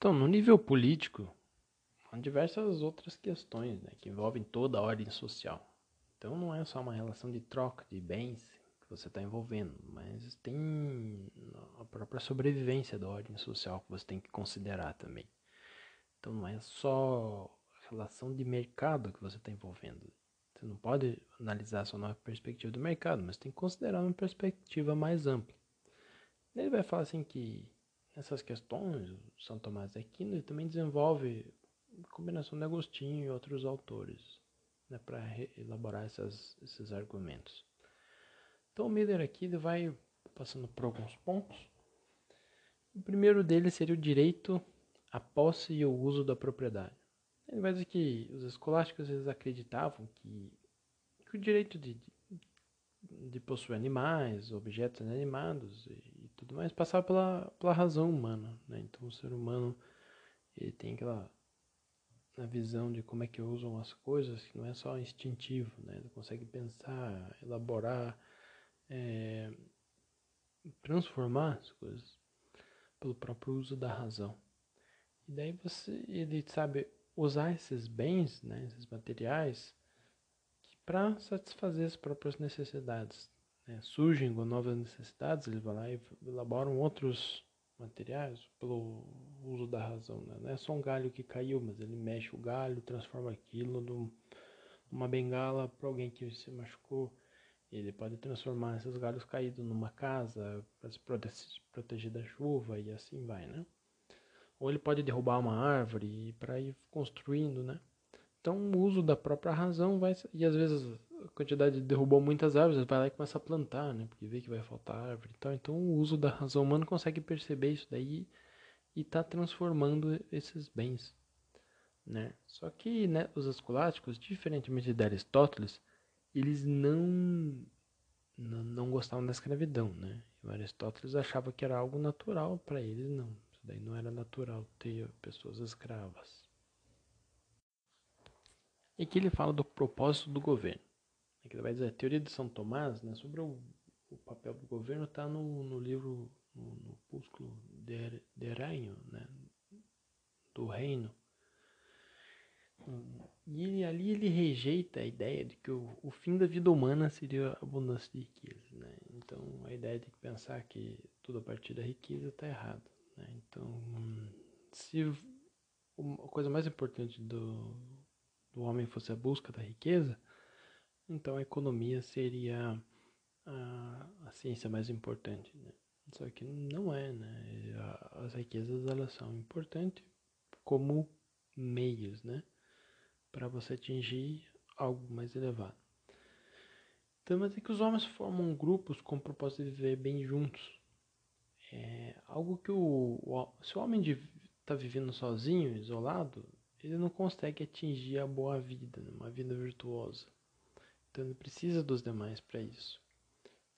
Então, no nível político, diversas outras questões né, que envolvem toda a ordem social. Então não é só uma relação de troca de bens que você está envolvendo, mas tem a própria sobrevivência da ordem social que você tem que considerar também. Então não é só relação de mercado que você está envolvendo. Você não pode analisar só na perspectiva do mercado, mas tem que considerar uma perspectiva mais ampla. Ele vai falar assim que nessas questões, o São Tomás de Aquino também desenvolve combinação de Agostinho e outros autores. né, para elaborar essas, esses argumentos. Então o Miller aqui ele vai passando por alguns pontos. O primeiro deles seria o direito à posse e o uso da propriedade. Ele vai dizer que os escolásticos eles acreditavam que, que o direito de, de, possuir animais, objetos inanimados e, e, tudo mais passava pela, pela razão humana. Né? Então o ser humano ele tem aquela a visão de como é que usam as coisas, que não é só instintivo, né? Ele consegue pensar, elaborar, é, transformar as coisas pelo próprio uso da razão. E daí você, ele sabe usar esses bens, né, esses materiais, para satisfazer as próprias necessidades. Né? Surgem novas necessidades, ele vai lá e elaboram outros materiais pelo uso da razão. Né? Não é só um galho que caiu, mas ele mexe o galho, transforma aquilo numa bengala para alguém que se machucou. Ele pode transformar esses galhos caídos numa casa para se proteger da chuva e assim vai, né? Ou ele pode derrubar uma árvore para ir construindo, né? Então o uso da própria razão vai e às vezes quantidade derrubou muitas árvores, vai lá e começa a plantar, né? Porque vê que vai faltar árvore e tal. Então o uso da razão humana consegue perceber isso daí e está transformando esses bens, né? Só que né, os escolásticos, diferentemente de Aristóteles, eles não, não, gostavam da escravidão, né? O Aristóteles achava que era algo natural para eles, não. Isso daí não era natural ter pessoas escravas. E aqui ele fala do propósito do governo. Aqui ele vai dizer, a teoria de São Tomás, né, sobre o, o papel do governo, está no, no livro, no, no Púsculo de, de Reino, né, do reino, e ele, ali ele rejeita a ideia de que o, o fim da vida humana seria a abundância de riqueza. Né? Então a ideia de pensar que tudo a partir da riqueza está errado. Né? Então, se a coisa mais importante do, do homem fosse a busca da riqueza, então a economia seria a, a ciência mais importante. Né? Só que não é, né? As riquezas elas são importantes como meios, né? para você atingir algo mais elevado. Então, mas é que os homens formam grupos com o propósito de viver bem juntos. É algo que o, o se o homem está vivendo sozinho, isolado, ele não consegue atingir a boa vida, né? uma vida virtuosa. Então ele precisa dos demais para isso.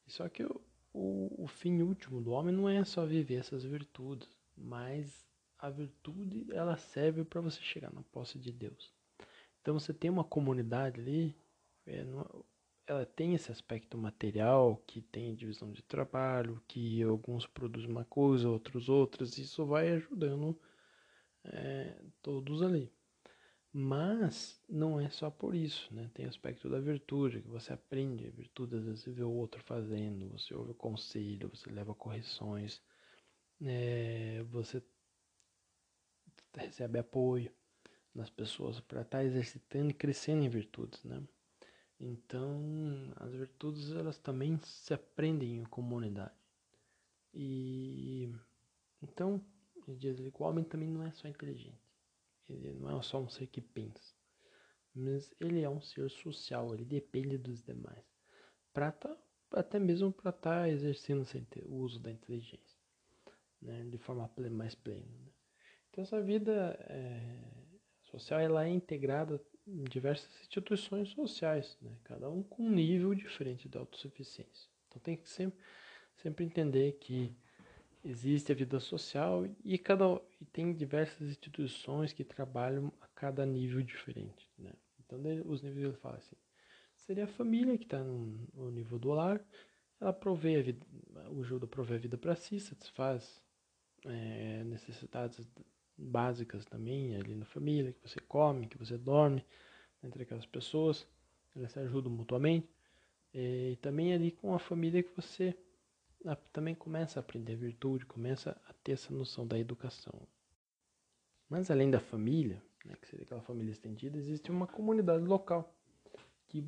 Só que o, o, o fim último do homem não é só viver essas virtudes, mas a virtude ela serve para você chegar na posse de Deus. Então você tem uma comunidade ali, é, ela tem esse aspecto material, que tem divisão de trabalho, que alguns produzem uma coisa, outros outras, isso vai ajudando é, todos ali. Mas não é só por isso, né? Tem o aspecto da virtude, que você aprende a virtude, às vezes você vê o outro fazendo, você ouve o conselho, você leva correções, é, você recebe apoio nas pessoas para estar tá exercitando e crescendo em virtudes, né? Então, as virtudes elas também se aprendem em comunidade. E então, diz que o homem também não é só inteligente. Ele não é só um ser que pensa. Mas ele é um ser social, ele depende dos demais. Para tá, até mesmo para estar tá exercendo o uso da inteligência, né? De forma mais plena. Né? Então essa vida é, social ela é integrada em diversas instituições sociais, né? cada um com um nível diferente de autossuficiência. Então tem que sempre, sempre entender que existe a vida social e cada e tem diversas instituições que trabalham a cada nível diferente. Né? Então os níveis ele fala assim, seria a família que está no, no, nível do lar, ela provê a vida, o ajuda a prover a vida para si, satisfaz é, necessidades básicas também ali na família, que você come, que você dorme, entre aquelas pessoas, elas se ajudam mutuamente. E também ali com a família que você também começa a aprender virtude, começa a ter essa noção da educação. Mas além da família, né, que seria aquela família estendida, existe uma comunidade local que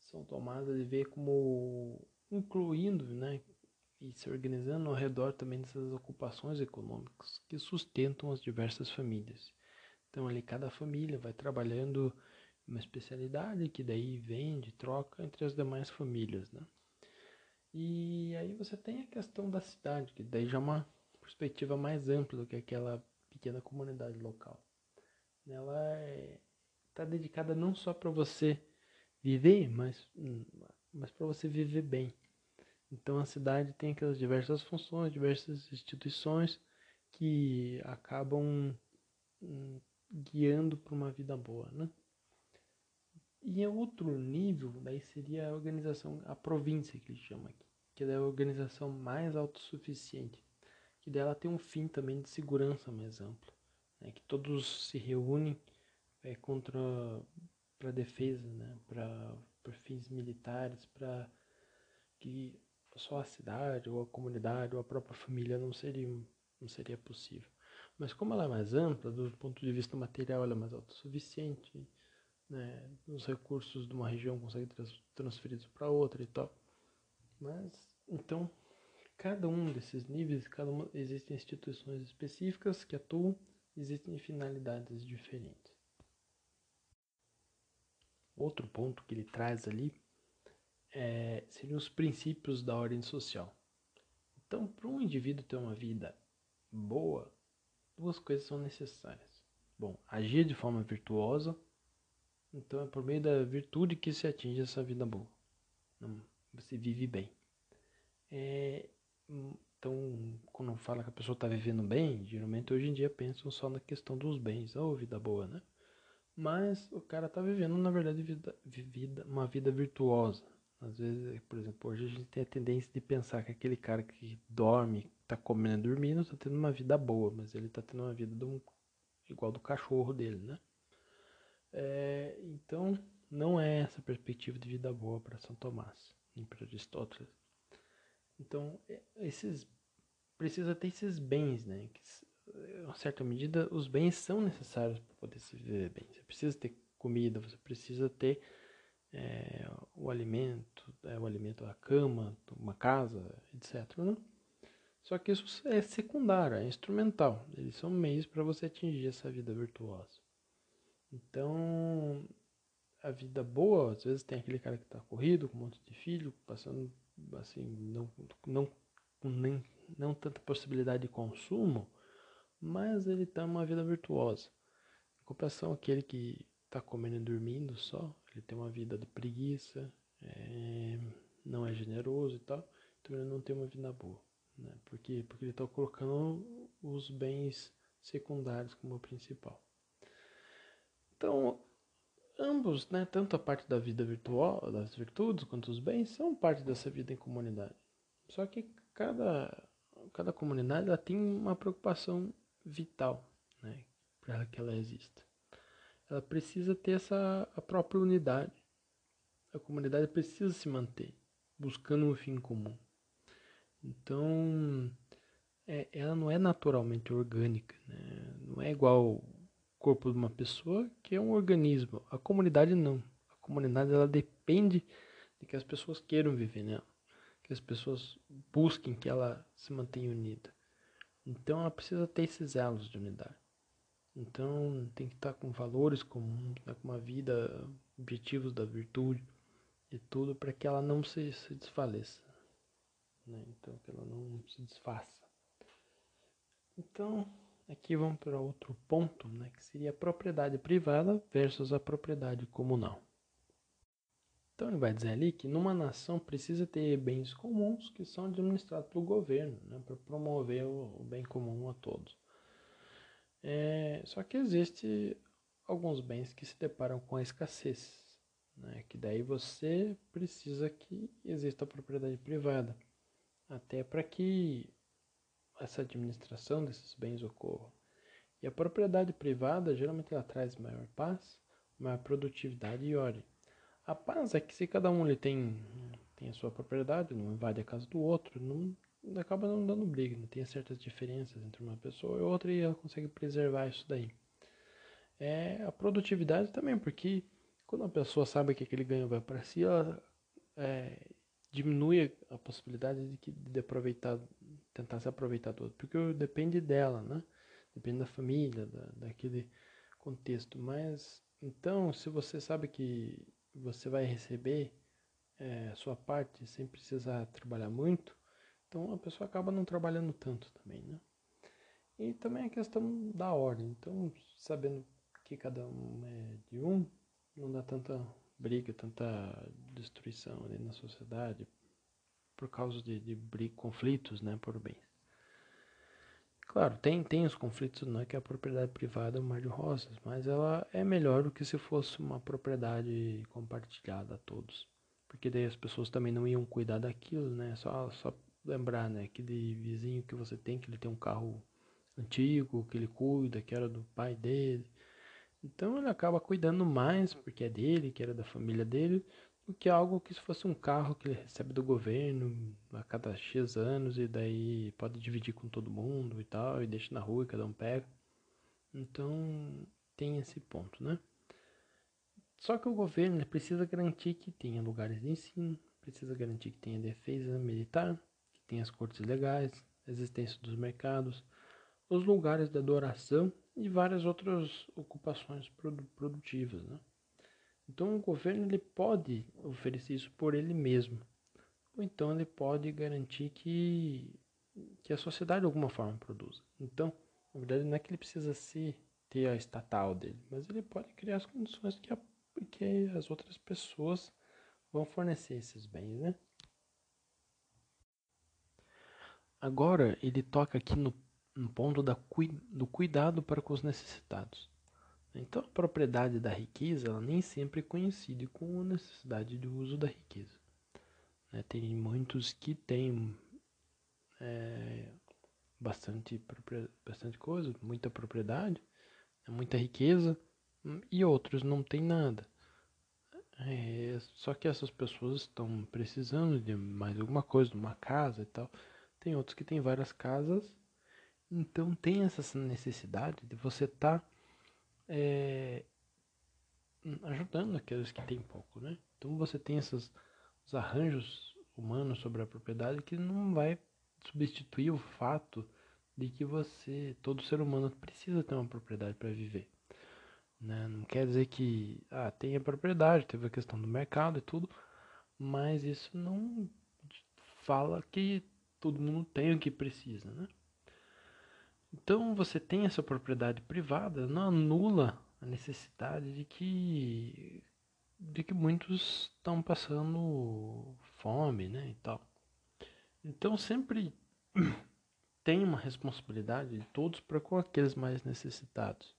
são tomadas de ver como incluindo, né, e se organizando ao redor também dessas ocupações econômicas que sustentam as diversas famílias. Então ali cada família vai trabalhando uma especialidade que daí vende, troca entre as demais famílias, né? E aí você tem a questão da cidade, que daí já é uma perspectiva mais ampla do que aquela pequena comunidade local. Ela está é, dedicada não só para você viver, mas, mas para você viver bem. Então a cidade tem aquelas diversas funções, diversas instituições que acabam hum, guiando para uma vida boa, né? E é outro nível, daí seria a organização, a província que ele chama aqui, que é a organização mais autossuficiente, que dela tem um fim também de segurança mais amplo, né? que todos se reúnem é, contra para defesa, né? para fins militares, para que só a cidade ou a comunidade ou a própria família não seria não seria possível. Mas como ela é mais ampla, do ponto de vista material, ela é mais autossuficiente, né? Os recursos de uma região conseguem ser transferidos para outra e tal. Mas, então, cada um desses níveis, cada uma, existem instituições específicas que atuam, existem finalidades diferentes. Outro ponto que ele traz ali é, seriam os princípios da ordem social. Então, para um indivíduo ter uma vida boa, duas coisas são necessárias. Bom, agir de forma virtuosa, então é por meio da virtude que se atinge essa vida boa. Você vive bem. É, então, quando fala que a pessoa está vivendo bem, geralmente hoje em dia pensam só na questão dos bens, ou vida boa, né? Mas o cara está vivendo, na verdade, vida, vida, uma vida virtuosa. Às vezes, por exemplo, hoje a gente tem a tendência de pensar que aquele cara que dorme, tá comendo e dormindo, tá tendo uma vida boa, mas ele tá tendo uma vida igual do cachorro dele, né? É, então, não é essa perspectiva de vida boa para São Tomás, nem para Aristóteles. Então, é, esses precisa ter esses bens, né? Que, certa medida, os bens são necessários para poder se viver bem. Você precisa ter comida, você precisa ter é, o alimento, é, o alimento da cama, uma casa, etc. Né? Só que isso é secundário, é instrumental. Eles são meios para você atingir essa vida virtuosa. Então, a vida boa, às vezes tem aquele cara que está corrido, com um monte de filho, passando assim, não, não, nem, não tanta possibilidade de consumo, mas ele está uma vida virtuosa. Em comparação aquele que está comendo e dormindo só, ele tem uma vida de preguiça, é, não é generoso e tal, então ele não tem uma vida boa. Né? Por quê? Porque ele está colocando os bens secundários como principal. Então, ambos, né, tanto a parte da vida virtual, das virtudes, quanto os bens, são parte dessa vida em comunidade. Só que cada, cada comunidade ela tem uma preocupação vital né, para que ela exista ela precisa ter essa a própria unidade. A comunidade precisa se manter, buscando um fim comum. Então, é, ela não é naturalmente orgânica, né? não é igual corpo de uma pessoa que é um organismo. A comunidade não. A comunidade ela depende de que as pessoas queiram viver nela, que as pessoas busquem que ela se mantenha unida. Então, ela precisa ter esses elos de unidade. Então tem que estar com valores comuns, né, com uma vida, objetivos da virtude e tudo para que ela não se, se desfaleça. Né? Então que ela não se desfaça. Então aqui vamos para outro ponto, né, que seria a propriedade privada versus a propriedade comunal. Então ele vai dizer ali que numa nação precisa ter bens comuns que são administrados pelo governo, né, para promover o, bem comum a todos. É, só que existe alguns bens que se deparam com a escassez, né? que daí você precisa que exista a propriedade privada, até para que essa administração desses bens ocorra. E a propriedade privada geralmente ela traz maior paz, maior produtividade e ordem. A paz é que se cada um ele tem, tem a sua propriedade, não invade a casa do outro, não acaba não dando briga, né? tem certas diferenças entre uma pessoa e outra e ela consegue preservar isso daí. É a produtividade também, porque quando a pessoa sabe que aquele ganho vai para si, ela é, diminui a possibilidade de, que, de aproveitar, tentar se aproveitar do outro, porque depende dela, né? Depende da família, da, daquele contexto, mas Então, se você sabe que você vai receber é, sua parte sem precisar trabalhar muito, então a pessoa acaba não trabalhando tanto também, né? E também a questão da ordem. Então, sabendo que cada um é de um, não dá tanta briga, tanta destruição ali na sociedade por causa de, de conflitos, né, por bem. Claro, tem, tem os conflitos, não é que a propriedade privada é um mar de rosas, mas ela é melhor do que se fosse uma propriedade compartilhada a todos. Porque daí as pessoas também não iam cuidar daquilo, né? Só, só lembrar, né? Aquele vizinho que você tem, que ele tem um carro antigo, que ele cuida, que era do pai dele. Então ele acaba cuidando mais, porque é dele, que era da família dele, que algo que se fosse um carro que ele recebe do governo a cada X anos e daí pode dividir com todo mundo e tal, e deixa na rua e cada um pega. Então tem esse ponto, né? Só que o governo precisa garantir que tenha lugares de ensino, precisa garantir que tenha defesa militar, que tenha as cortes legais, a existência dos mercados, os lugares de adoração e várias outras ocupações produtivas, né? Então o governo ele pode oferecer isso por ele mesmo, ou então ele pode garantir que, que a sociedade de alguma forma produza. Então, na verdade, não é que ele precisa se ter a estatal dele, mas ele pode criar as condições que, a, que as outras pessoas vão fornecer esses bens, né? Agora ele toca aqui no, no ponto da, do cuidado para com os necessitados. Então, a propriedade da riqueza ela nem sempre coincide com a necessidade de uso da riqueza. Né? Tem muitos que têm é, bastante, bastante coisa, muita propriedade, né? muita riqueza, e outros não têm nada. É, só que essas pessoas estão precisando de mais alguma coisa, de uma casa e tal. Tem outros que têm várias casas, então tem essa necessidade de você estar. Tá é, ajudando aqueles que têm pouco, né? Então você tem esses os arranjos humanos sobre a propriedade que não vai substituir o fato de que você, todo ser humano precisa ter uma propriedade para viver. Né? Não quer dizer que ah, tem a propriedade, teve a questão do mercado e tudo, mas isso não fala que todo mundo tem o que precisa, né? Então você tem essa propriedade privada, não anula a necessidade de que de que muitos estão passando fome, né, e tal. Então sempre tem uma responsabilidade de todos para com aqueles mais necessitados,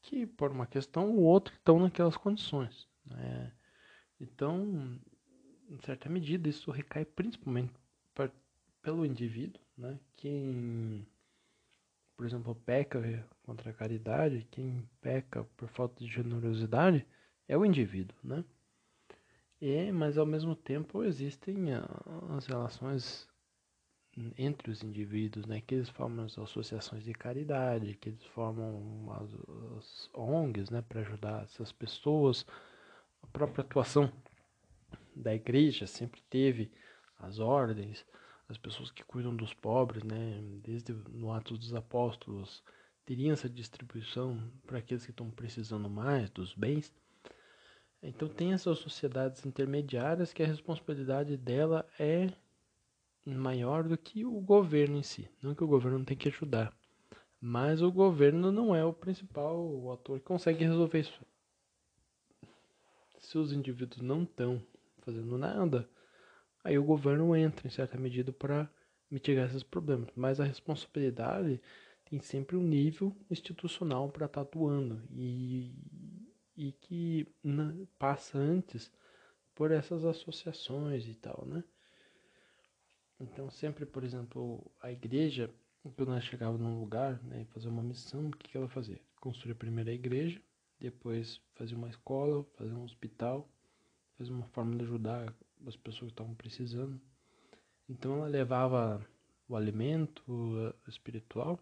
que por uma questão ou outra estão naquelas condições. Né? Então, em certa medida, isso recai principalmente pra, pelo indivíduo, né? Quem por exemplo, peca contra a caridade, quem peca por falta de generosidade é o indivíduo, né? E, mas ao mesmo tempo existem as relações entre os indivíduos, né? Que eles formam as associações de caridade, que eles formam as, as ONGs, né? Para ajudar essas pessoas. A própria atuação da igreja sempre teve as ordens, as pessoas que cuidam dos pobres, né, desde no Atos dos Apóstolos, teriam essa distribuição para aqueles que estão precisando mais dos bens. Então tem essas sociedades intermediárias que a responsabilidade dela é maior do que o governo em si. Não que o governo tem que ajudar, mas o governo não é o principal ator que consegue resolver isso. Se os indivíduos não estão fazendo nada, Aí o governo entra em certa medida para mitigar esses problemas, mas a responsabilidade tem sempre um nível institucional para estar tá atuando e, e que passa antes por essas associações e tal, né? Então sempre, por exemplo, a igreja, quando ela chegava num lugar, né, fazer uma missão, o que, que ela fazia? Construir a primeira igreja, depois fazer uma escola, fazer um hospital, fazer uma forma de ajudar as pessoas que estavam precisando. Então ela levava o alimento espiritual,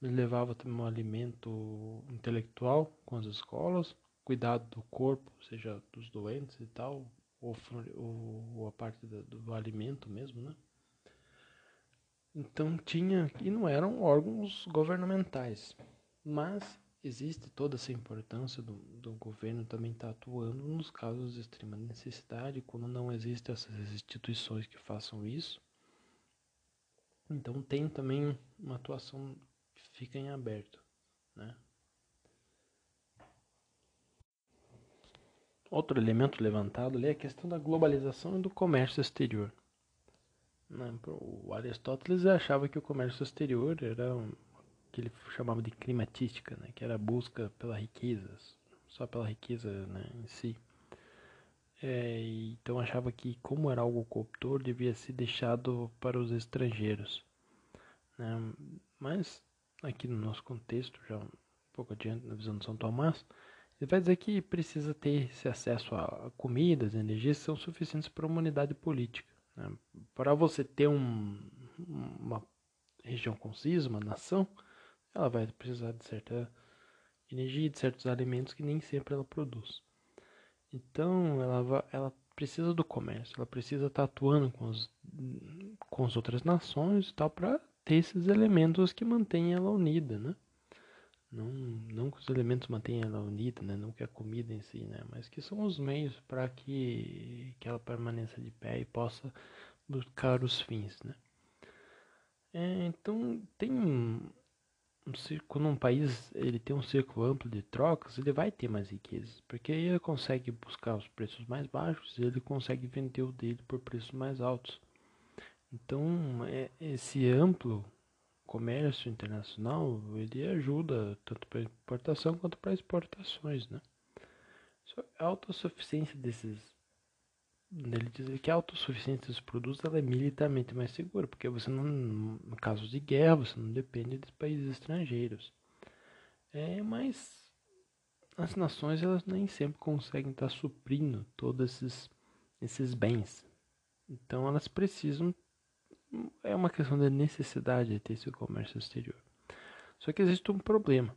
mas levava também o alimento intelectual com as escolas, cuidado do corpo, seja dos doentes e tal, ou, ou a parte do, do alimento mesmo, né? Então tinha, e não eram órgãos governamentais, mas existe toda essa importância do, do governo também estar tá atuando nos casos de extrema necessidade, quando não existem essas instituições que façam isso. Então tem também uma atuação que fica em aberto, né? Outro elemento levantado ali é a questão da globalização e do comércio exterior. Né? O Aristóteles achava que o comércio exterior era que ele chamava de climatística, né? que era a busca pela riqueza, só pela riqueza né, em si. É, então achava que, como era algo corruptor, devia ser deixado para os estrangeiros. Né? Mas, aqui no nosso contexto, já um pouco adiante na visão de São Tomás, ele vai dizer que precisa ter esse acesso a comidas, energias que são suficientes para uma unidade política. Né? Para você ter um, uma região concisa, uma nação, ela vai precisar de certa energia, de certos alimentos que nem sempre ela produz. Então, ela, ela precisa do comércio, ela precisa estar atuando com, os, com as outras nações e tal para ter esses elementos que mantêm ela unida, né? Não, não que os elementos mantenham ela unida, né? não que a comida em si, né? mas que são os meios para que, que ela permaneça de pé e possa buscar os fins. Né? É, então, tem um, um quando um país ele tem um círculo amplo de trocas, ele vai ter mais riquezas, porque ele consegue buscar os preços mais baixos e ele consegue vender o dele por preços mais altos. Então, é, esse amplo comércio internacional ele ajuda tanto para importação quanto para exportações, né? A autossuficiência desses ele diz que a autossuficiência dos produtos ela é militarmente mais segura, porque você não, no caso de guerra, você não depende dos países estrangeiros. É, mas as nações elas nem sempre conseguem estar suprindo todos esses, esses bens. Então elas precisam é uma questão da necessidade de ter esse comércio exterior. Só que existe um problema,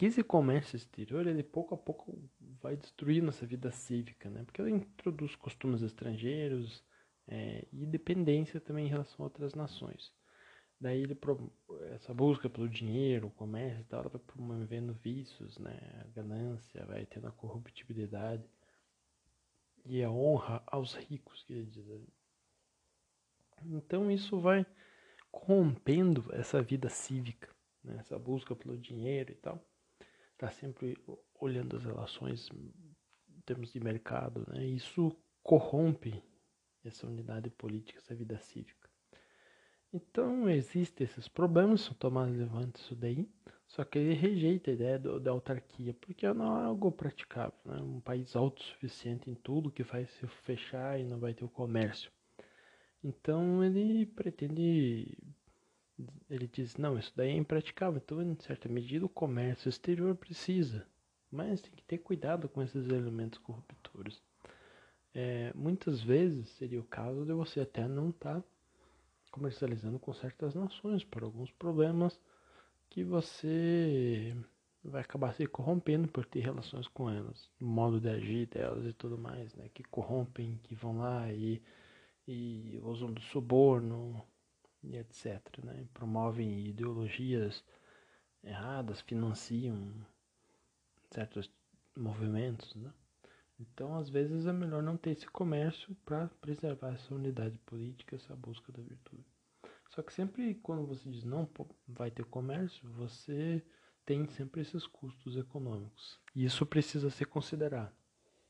que esse comércio exterior, ele pouco a pouco vai destruir nossa vida cívica, né? Porque ele introduz costumes estrangeiros é, e dependência também em relação a outras nações. Daí ele, essa busca pelo dinheiro, o comércio e tal, vai promovendo vícios, né? A ganância, vai tendo a corruptibilidade e a honra aos ricos, que ele diz então isso vai corrompendo essa vida cívica, né? essa busca pelo dinheiro e tal. Está sempre olhando as relações em termos de mercado, né? Isso corrompe essa unidade política, essa vida cívica. Então existem esses problemas, São Tomás levanta isso daí, só que ele rejeita a ideia do, da autarquia, porque não é algo praticável, né? Um país autossuficiente em tudo que vai se fechar e não vai ter o comércio. Então ele pretende. Ele diz: não, isso daí é impraticável. Então, em certa medida, o comércio exterior precisa, mas tem que ter cuidado com esses elementos corruptores. É, muitas vezes seria o caso de você até não estar tá comercializando com certas nações por alguns problemas que você vai acabar se corrompendo por ter relações com elas, o modo de agir delas e tudo mais, né? Que corrompem, que vão lá e e usam do suborno e etc. Né? Promovem ideologias erradas, financiam certos movimentos. Né? Então, às vezes, é melhor não ter esse comércio para preservar essa unidade política, essa busca da virtude. Só que sempre quando você diz não vai ter comércio, você tem sempre esses custos econômicos. E isso precisa ser considerado.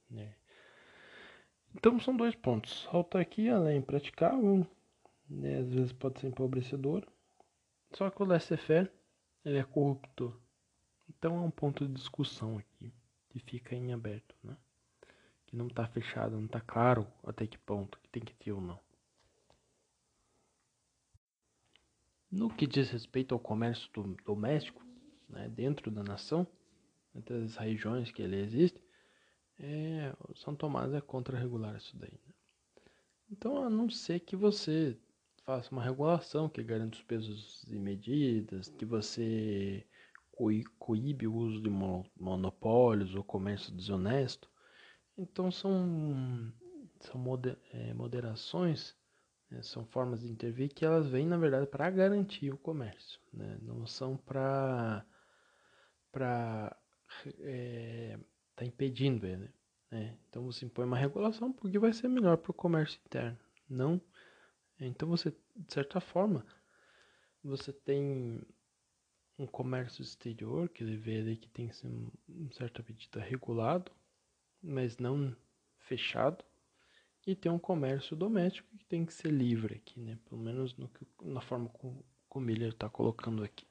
Né? Então são dois pontos. Autarquia ela é impraticável, né? às vezes pode ser empobrecedor. Só que o laissez-faire ele é corruptor. Então é um ponto de discussão aqui que fica em aberto, né? Que não está fechado, não está claro até que ponto que tem que ter ou não. No que diz respeito ao comércio doméstico, né, dentro da nação, entre as regiões que ele existe, é, o São Tomás é contra regular isso daí. Né? Então, a não ser que você faça uma regulação que garante os pesos e medidas, que você coíbe o uso de monopólios ou comércio desonesto. Então, são, são é, moderações, né? são formas de intervir que elas vêm, na verdade, para garantir o comércio, né? não são para para é, tá impedindo ele. Né? Então você impõe uma regulação porque vai ser melhor para o comércio interno. Não. Então você, de certa forma, você tem um comércio exterior que ele vê ali que tem que ser em certa medida regulado, mas não fechado, e tem um comércio doméstico que tem que ser livre aqui, né? Pelo menos no que, na forma como, como ele está colocando aqui.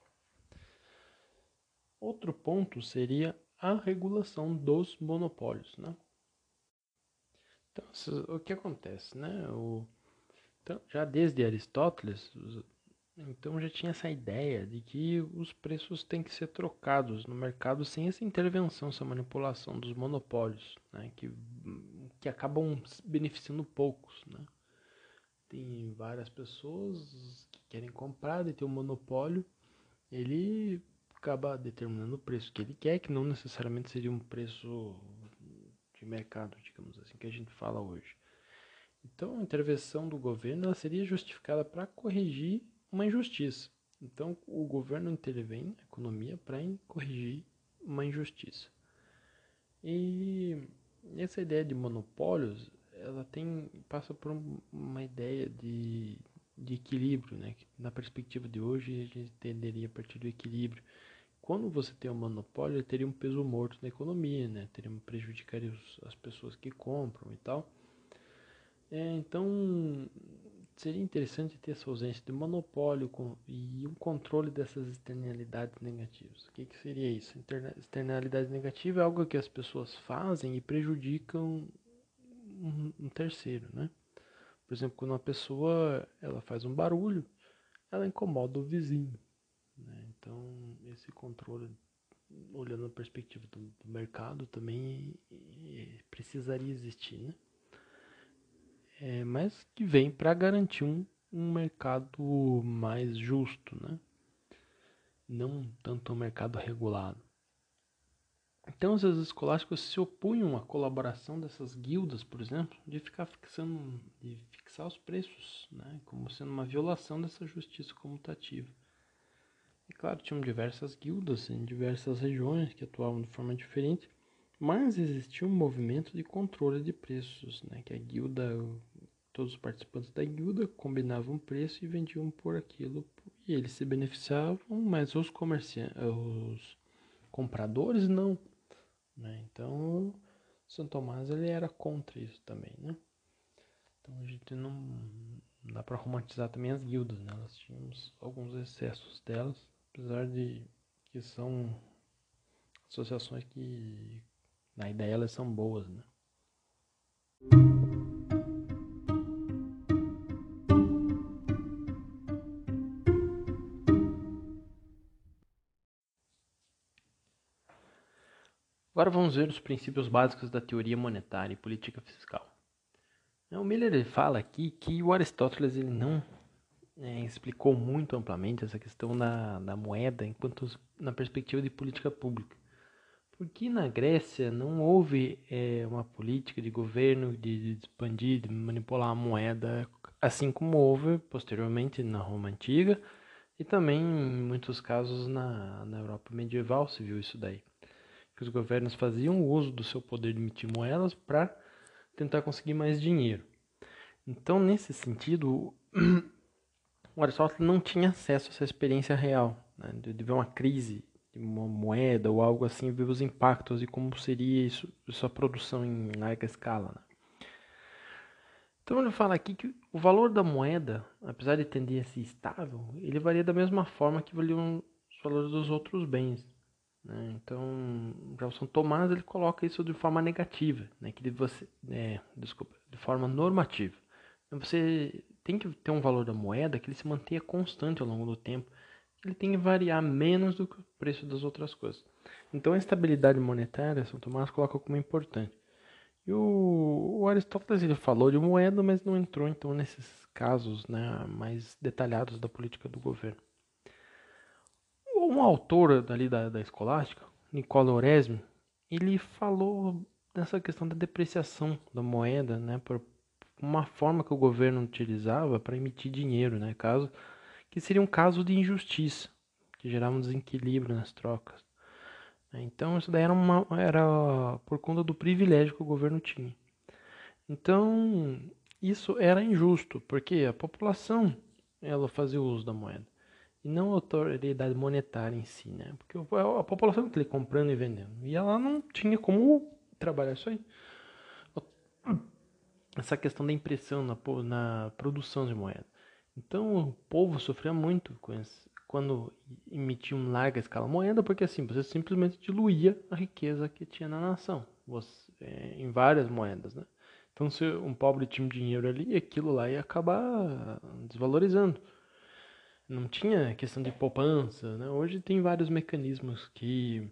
Outro ponto seria a regulação dos monopólios, né? Então, o que acontece, né? O, então, já desde Aristóteles, então já tinha essa ideia de que os preços têm que ser trocados no mercado sem essa intervenção, essa manipulação dos monopólios, né? que, que acabam beneficiando poucos. Né? Tem várias pessoas que querem comprar e tem um monopólio, ele acaba determinando o preço que ele quer, que não necessariamente seria um preço de mercado, digamos assim, que a gente fala hoje. Então, a intervenção do governo seria justificada para corrigir uma injustiça. Então, o governo intervém na economia para corrigir uma injustiça. E essa ideia de monopólios, ela tem passa por uma ideia de, de equilíbrio, né? Na perspectiva de hoje, a gente entenderia a partir do equilíbrio. Quando você tem um monopólio, teria um peso morto na economia, né? Teria prejudicaria as pessoas que compram e tal. É, então, seria interessante ter essa ausência de monopólio com, e um controle dessas externalidades negativas. O que, que seria isso? Externalidade negativa é algo que as pessoas fazem e prejudicam um, um terceiro, né? Por exemplo, quando uma pessoa ela faz um barulho, ela incomoda o vizinho. Né? Então, esse controle, olhando a perspectiva do, do mercado, também é, precisaria existir, né? É, mas que vem para garantir um, um mercado mais justo, né? não tanto um mercado regulado. Então, os escolásticos se opunham à colaboração dessas guildas, por exemplo, de ficar fixando, de fixar os preços, né, como sendo uma violação dessa justiça comutativa. E claro, tinham diversas guildas em diversas regiões que atuavam de forma diferente, mas existia um movimento de controle de preços, né, que a guilda, todos os participantes da guilda combinavam um preço e vendiam por aquilo, e eles se beneficiavam, mas os comerciantes, os compradores não. Né? Então, São Tomás ele era contra isso também, né? Então a gente não, não dá para romantizar também as guildas, né? Nós tínhamos alguns excessos delas, apesar de que são associações que na ideia elas são boas, né? Agora vamos ver os princípios básicos da teoria monetária e política fiscal. O Miller fala aqui que o Aristóteles ele não é, explicou muito amplamente essa questão da, da moeda enquanto na perspectiva de política pública. Porque na Grécia não houve é, uma política de governo de, de expandir, de manipular a moeda, assim como houve posteriormente na Roma Antiga e também em muitos casos na, na Europa medieval se viu isso daí. Que os governos faziam uso do seu poder de emitir moedas para tentar conseguir mais dinheiro. Então, nesse sentido, o Aristóteles não tinha acesso a essa experiência real, né, de ver uma crise uma moeda ou algo assim, ver os impactos e como seria isso, sua produção em larga escala. Né? Então ele fala aqui que o valor da moeda, apesar de tender a ser estável, ele varia da mesma forma que valiam os valores dos outros bens. Né? Então, São Tomás ele coloca isso de forma negativa, né? que você, é, desculpa, de forma normativa. Então, você tem que ter um valor da moeda que ele se mantenha constante ao longo do tempo ele tem que variar menos do que o preço das outras coisas. Então a estabilidade monetária, São Tomás coloca como importante. E o, o Aristóteles ele falou de moeda, mas não entrou então nesses casos né, mais detalhados da política do governo. Um autor dali da, da escolástica, Nicola Oresme, ele falou dessa questão da depreciação da moeda, né, por uma forma que o governo utilizava para emitir dinheiro, né, caso que seria um caso de injustiça, que gerava um desequilíbrio nas trocas. Então isso daí era, uma, era por conta do privilégio que o governo tinha. Então isso era injusto, porque a população ela fazia uso da moeda e não a autoridade monetária em si, né? Porque a população que ele comprando e vendendo e ela não tinha como trabalhar isso aí. Essa questão da impressão na, na produção de moeda. Então o povo sofria muito esse, quando emitia em larga escala moeda, porque assim você simplesmente diluía a riqueza que tinha na nação, você, é, em várias moedas, né? Então se um pobre tinha dinheiro ali, aquilo lá ia acabar desvalorizando. Não tinha questão de poupança, né? Hoje tem vários mecanismos que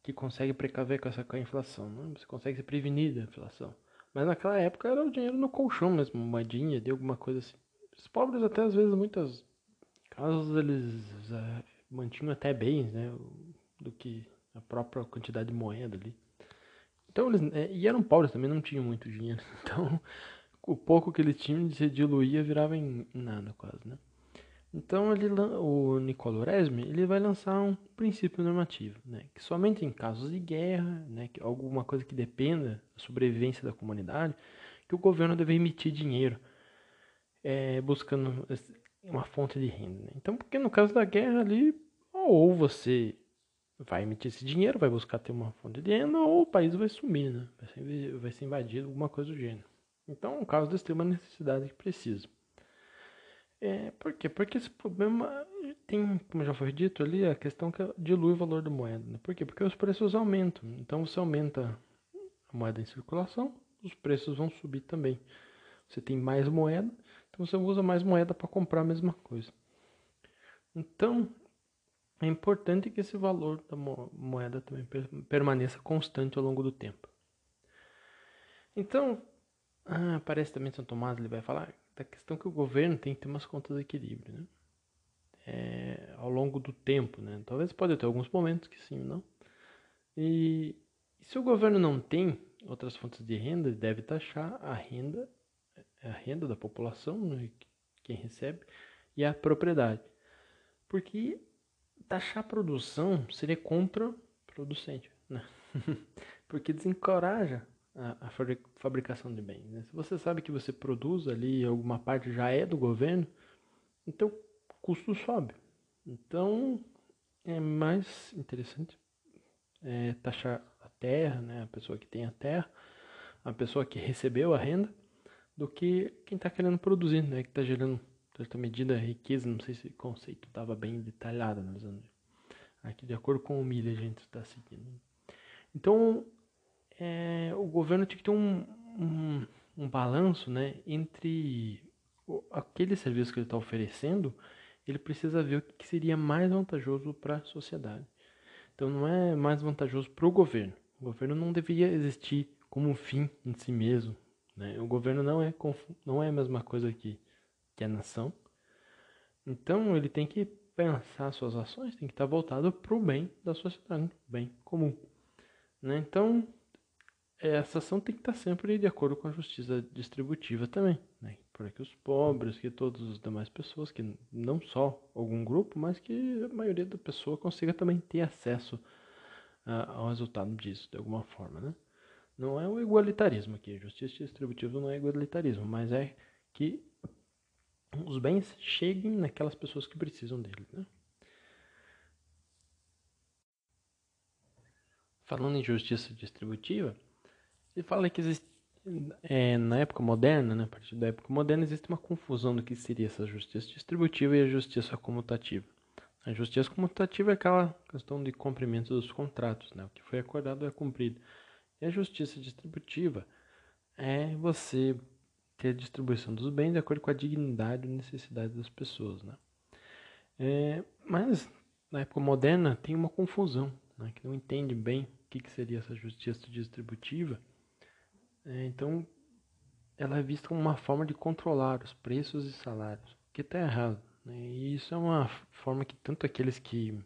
que conseguem precaver com essa com a inflação, né? Você consegue se prevenir da inflação. Mas naquela época era o dinheiro no colchão mesmo, moedinha, de alguma coisa assim. Os pobres até às vezes, muitas casos, eles é, mantinham até bens, né? Do que a própria quantidade de moeda ali. Então eles. É, e eram pobres também, não tinham muito dinheiro. Então o pouco que eles tinham se diluía virava em nada quase, né? Então ele, o Resmi ele vai lançar um princípio normativo, né, que somente em casos de guerra, né, que alguma coisa que dependa da sobrevivência da comunidade, que o governo deve emitir dinheiro é, buscando uma fonte de renda. Né? Então, porque no caso da guerra ali, ou você vai emitir esse dinheiro, vai buscar ter uma fonte de renda, ou o país vai sumir, né? vai, ser, vai ser invadido, alguma coisa do gênero. Então, é um caso de extrema necessidade que precisa. É, por quê? Porque esse problema tem, como já foi dito ali, a questão que dilui o valor da moeda. Né? Por quê? Porque os preços aumentam. Então, você aumenta a moeda em circulação, os preços vão subir também. Você tem mais moeda, então você usa mais moeda para comprar a mesma coisa. Então, é importante que esse valor da moeda também permaneça constante ao longo do tempo. Então, ah, parece também São Tomás ele vai falar da questão que o governo tem que ter umas contas de equilíbrio, né? É, ao longo do tempo, né? Talvez pode ter alguns momentos que sim, não. E, e se o governo não tem outras fontes de renda, ele deve taxar a renda a renda da população, né, quem recebe, e a propriedade. Porque taxar a produção seria contraproducente, né? porque desencoraja a, fabricação de bens. Né? Se você sabe que você produz ali, alguma parte já é do governo, então o custo sobe. Então é mais interessante é, taxar a terra, né? a pessoa que tem a terra, a pessoa que recebeu a renda, do que quem está querendo produzir, né? Que está gerando, certa medida, riqueza. Não sei se o conceito estava bem detalhado, mas aqui de acordo com o milho a gente está seguindo. Então, é, o governo tinha que ter um, um, um balanço, né? Entre o, aquele serviço que ele está oferecendo, ele precisa ver o que seria mais vantajoso para a sociedade. Então, não é mais vantajoso para o governo. O governo não deveria existir como um fim em si mesmo, né? O governo não é, não é a mesma coisa que, que a nação. Então ele tem que pensar suas ações, tem que estar voltado para o bem da sociedade, bem comum. Né? Então essa ação tem que estar sempre de acordo com a justiça distributiva também, né? para que os pobres, que todas as demais pessoas, que não só algum grupo, mas que a maioria da pessoa consiga também ter acesso uh, ao resultado disso de alguma forma, né? Não é o igualitarismo aqui, justiça distributiva não é igualitarismo, mas é que os bens cheguem naquelas pessoas que precisam deles. Né? Falando em justiça distributiva, ele fala que existe, é, na época moderna, né, a partir da época moderna, existe uma confusão do que seria essa justiça distributiva e a justiça comutativa. A justiça comutativa é aquela questão de cumprimento dos contratos, né? o que foi acordado é cumprido. E a justiça distributiva é você ter a distribuição dos bens de acordo com a dignidade e necessidade das pessoas, né? É, mas na época moderna tem uma confusão, né? que não entende bem o que, que seria essa justiça distributiva. É, então, ela é vista como uma forma de controlar os preços e salários, que está errado. Né? E isso é uma forma que tanto aqueles que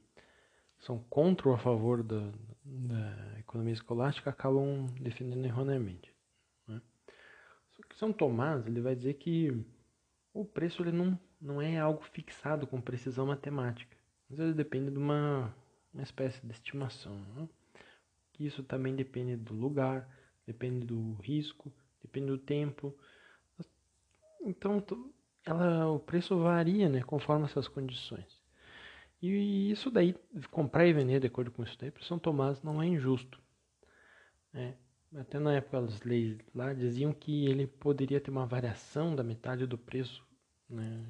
são contra ou a favor da, da economia escolástica acabam defendendo erroneamente. Né? São Tomás ele vai dizer que o preço ele não, não é algo fixado com precisão matemática, mas ele depende de uma, uma espécie de estimação. Né? que isso também depende do lugar, depende do risco, depende do tempo. Então, ela, o preço varia, né, conforme essas condições. E isso daí, comprar e vender de acordo com isso daí, para São Tomás não é injusto. Né? Até na época as leis lá diziam que ele poderia ter uma variação da metade do preço, né?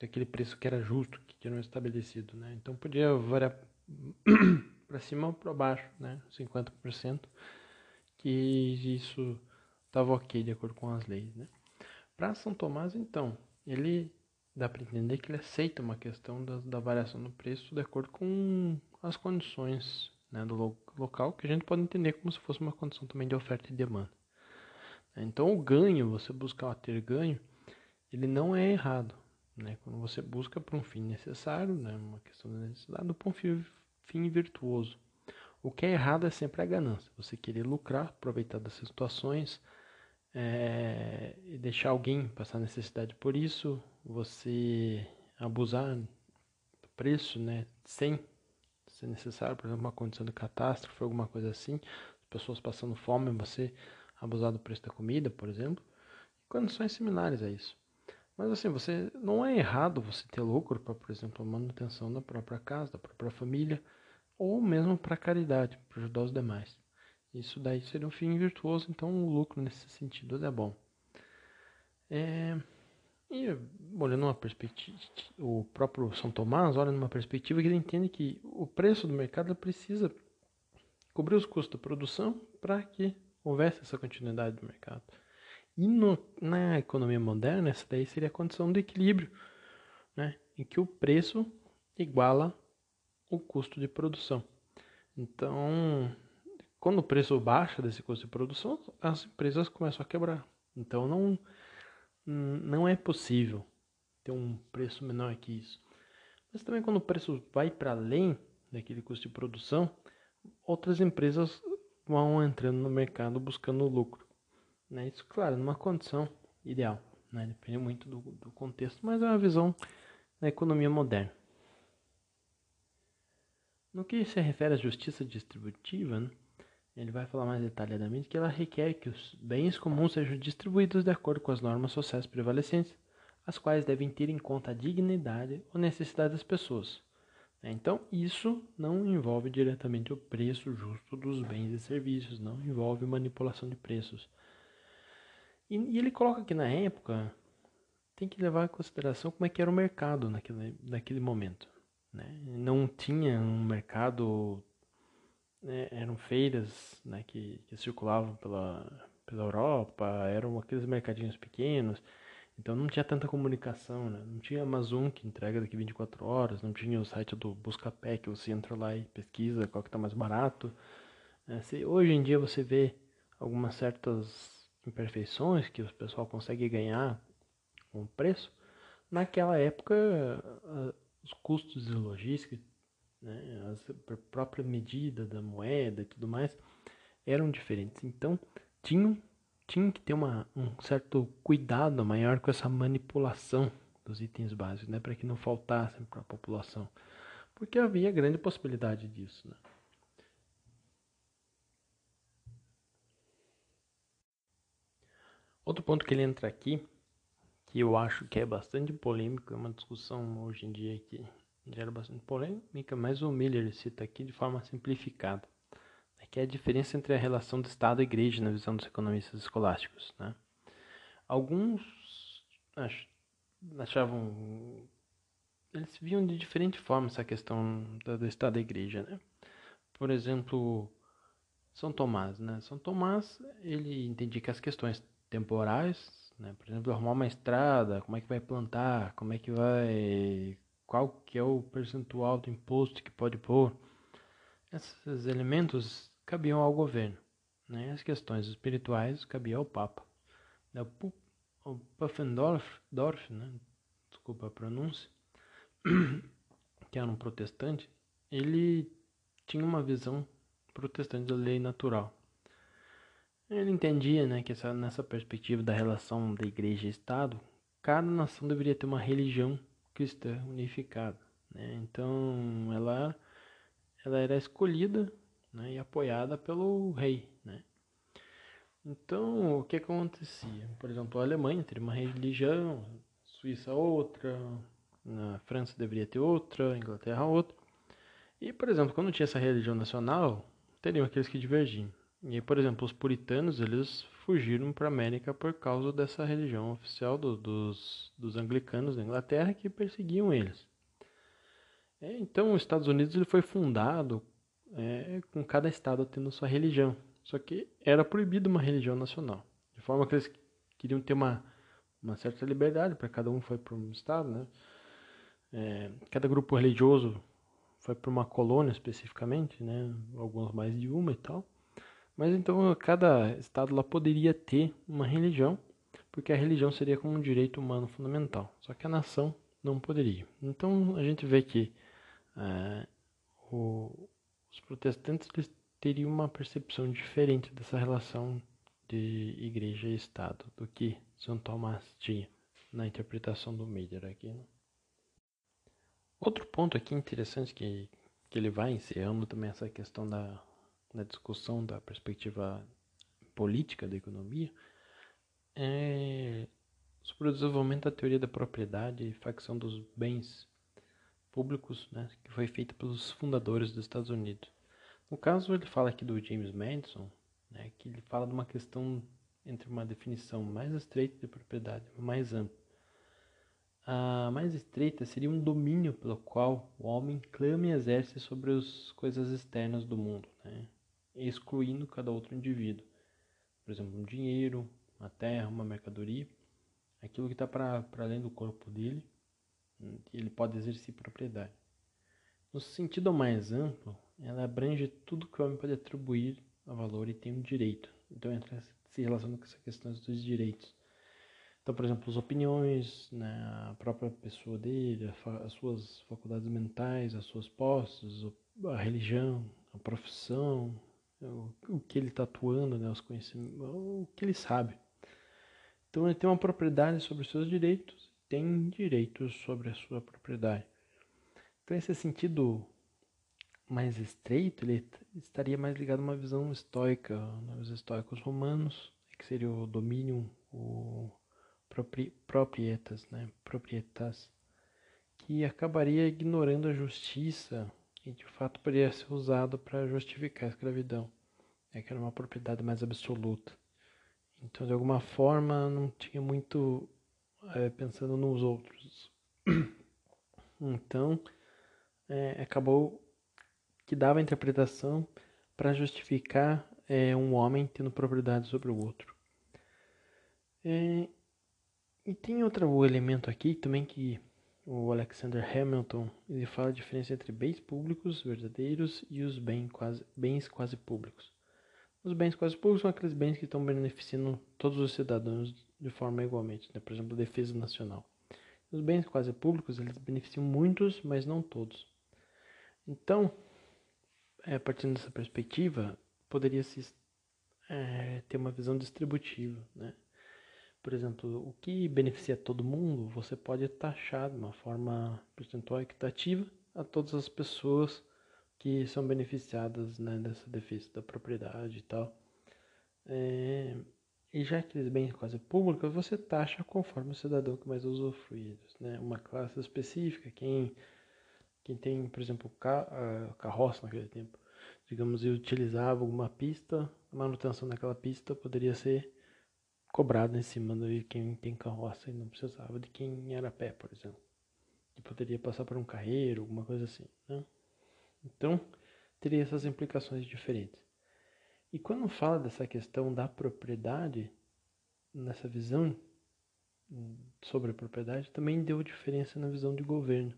daquele preço que era justo, que era estabelecido. Né? Então podia variar para cima ou para baixo, né? 50%, que isso estava ok de acordo com as leis. Né? Para São Tomás, então, ele dá para entender que ele aceita uma questão da, da, variação do preço de acordo com as condições né, do lo, local, que a gente pode entender como se fosse uma condição também de oferta e demanda. Então, o ganho, você buscar ter ganho, ele não é errado. Né? Quando você busca para um fim necessário, né, uma questão de necessidade, para um fim, fim virtuoso. O que é errado é sempre a ganância. Você querer lucrar, aproveitar dessas situações, é, e deixar alguém passar necessidade por isso, você abusar do preço, né, sem ser necessário, por exemplo, uma condição de catástrofe, alguma coisa assim, pessoas passando fome, você abusar do preço da comida, por exemplo, condições similares a isso. Mas assim, você não é errado você ter lucro para, por exemplo, a manutenção da própria casa, da própria família, ou mesmo para caridade, para ajudar os demais. Isso daí seria um fim virtuoso, então o lucro nesse sentido é bom. É, e olhando uma perspectiva, o próprio São Tomás olha numa perspectiva que ele entende que o preço do mercado precisa cobrir os custos da produção para que houvesse essa continuidade do mercado. E no, na economia moderna, essa daí seria a condição de equilíbrio, né, em que o preço iguala o custo de produção. Então, quando o preço baixa desse custo de produção, as empresas começam a quebrar. Então não, não é possível ter um preço menor que isso. Mas também quando o preço vai para além daquele custo de produção, outras empresas vão entrando no mercado buscando lucro. Né? Isso, claro, numa condição ideal. Né? Depende muito do, do contexto, mas é uma visão da economia moderna. No que se refere à justiça distributiva, né? Ele vai falar mais detalhadamente que ela requer que os bens comuns sejam distribuídos de acordo com as normas sociais prevalecentes, as quais devem ter em conta a dignidade ou necessidade das pessoas. Então, isso não envolve diretamente o preço justo dos bens e serviços, não envolve manipulação de preços. E, e ele coloca que na época tem que levar em consideração como é que era o mercado naquele, naquele momento. Né? Não tinha um mercado né, eram feiras né, que, que circulavam pela, pela Europa, eram aqueles mercadinhos pequenos, então não tinha tanta comunicação, né? não tinha Amazon que entrega daqui 24 horas, não tinha o site do Buscapé que você entra lá e pesquisa qual que está mais barato. Né? Se, hoje em dia você vê algumas certas imperfeições que o pessoal consegue ganhar com o preço, naquela época os custos de logística né, a própria medida da moeda e tudo mais eram diferentes. Então, tinham, tinha que ter uma, um certo cuidado maior com essa manipulação dos itens básicos, né, para que não faltassem para a população, porque havia grande possibilidade disso. Né. Outro ponto que ele entra aqui, que eu acho que é bastante polêmico, é uma discussão hoje em dia que gera bastante polêmica, mas o Miller cita aqui de forma simplificada, né, que é a diferença entre a relação do Estado e Igreja na visão dos economistas escolásticos. Né? Alguns achavam, eles viam de diferente forma essa questão do Estado e Igreja. Né? Por exemplo, São Tomás. Né? São Tomás ele entendia que as questões temporais, né? por exemplo, arrumar uma estrada, como é que vai plantar, como é que vai qual que é o percentual do imposto que pode pôr. Esses elementos cabiam ao governo. Né? As questões espirituais cabiam ao Papa. O Puffendorf, Dorf, né? desculpa a pronúncia, que era um protestante, ele tinha uma visão protestante da lei natural. Ele entendia né, que essa, nessa perspectiva da relação da igreja e Estado, cada nação deveria ter uma religião cristã unificada. Né? Então ela, ela era escolhida né, e apoiada pelo rei. Né? Então, o que acontecia? Por exemplo, a Alemanha teria uma religião, Suíça outra, na França deveria ter outra, Inglaterra outra. E, por exemplo, quando tinha essa religião nacional, teriam aqueles que divergiam. E aí, por exemplo, os puritanos, eles fugiram para a América por causa dessa religião oficial do, dos, dos anglicanos da Inglaterra que perseguiam eles. É, então, os Estados Unidos ele foi fundado é, com cada estado tendo sua religião. Só que era proibido uma religião nacional. De forma que eles queriam ter uma, uma certa liberdade para cada um foi para um estado, né? É, cada grupo religioso foi para uma colônia especificamente, né? Alguns mais de uma e tal. Mas então cada estado lá poderia ter uma religião, porque a religião seria como um direito humano fundamental. Só que a nação não poderia. Então a gente vê que é, o, os protestantes eles teriam uma percepção diferente dessa relação de igreja e Estado do que São Tomás tinha na interpretação do Meijer aqui. Né? Outro ponto aqui interessante que, que ele vai encerrando também essa questão da na discussão da perspectiva política da economia é sobre o desenvolvimento da teoria da propriedade e facção dos bens públicos, né, que foi feita pelos fundadores dos Estados Unidos. No caso, ele fala aqui do James Madison, né, que ele fala de uma questão entre uma definição mais estreita de propriedade mais ampla. A mais estreita seria um domínio pelo qual o homem clama e exerce sobre as coisas externas do mundo, né? Excluindo cada outro indivíduo. Por exemplo, um dinheiro, uma terra, uma mercadoria, aquilo que está para além do corpo dele, ele pode exercer propriedade. No sentido mais amplo, ela abrange tudo que o homem pode atribuir a valor e tem um direito. Então entra se relaciona com essa questão dos direitos. Então, por exemplo, as opiniões, né, a própria pessoa dele, as suas faculdades mentais, as suas posses, a religião, a profissão, o, que ele está atuando, né, os conhecimentos, o que ele sabe. Então ele tem uma propriedade sobre os seus direitos, tem direitos sobre a sua propriedade. Então esse sentido mais estreito, ele estaria mais ligado a uma visão estoica, né, os estoicos romanos, que seria o domínio, o proprietas, né, proprietas, que acabaria ignorando a justiça e de fato poderia ser usado para justificar a escravidão, é que era uma propriedade mais absoluta. Então, de alguma forma, não tinha muito é, pensando nos outros. Então, é, acabou que dava a interpretação para justificar é, um homem tendo propriedade sobre o outro. É, e tem outro elemento aqui também que o Alexander Hamilton ele fala a diferença entre bens públicos verdadeiros e os bens quase, bens quase públicos. Os bens quase públicos são aqueles bens que estão beneficiando todos os cidadãos de forma igualmente, né? por exemplo, a defesa nacional. Os bens quase públicos eles beneficiam muitos, mas não todos. Então, é, partindo dessa perspectiva, poderia se é, ter uma visão distributiva, né? Por exemplo, o que beneficia todo mundo, você pode taxar de uma forma percentual equitativa a todas as pessoas que são beneficiadas né, dessa defesa da propriedade e tal. É, e já aqueles bens quase públicos, você taxa conforme o cidadão que mais usufrui né? Uma classe específica, quem, quem tem, por exemplo, carroça naquele tempo, digamos, e utilizava alguma pista, a manutenção daquela pista poderia ser cobrado em cima de quem tem carroça e não precisava de quem era a pé, por exemplo. E poderia passar por um carreiro, alguma coisa assim, né? Então, teria essas implicações diferentes. E quando fala dessa questão da propriedade, nessa visão sobre a propriedade, também deu diferença na visão de governo.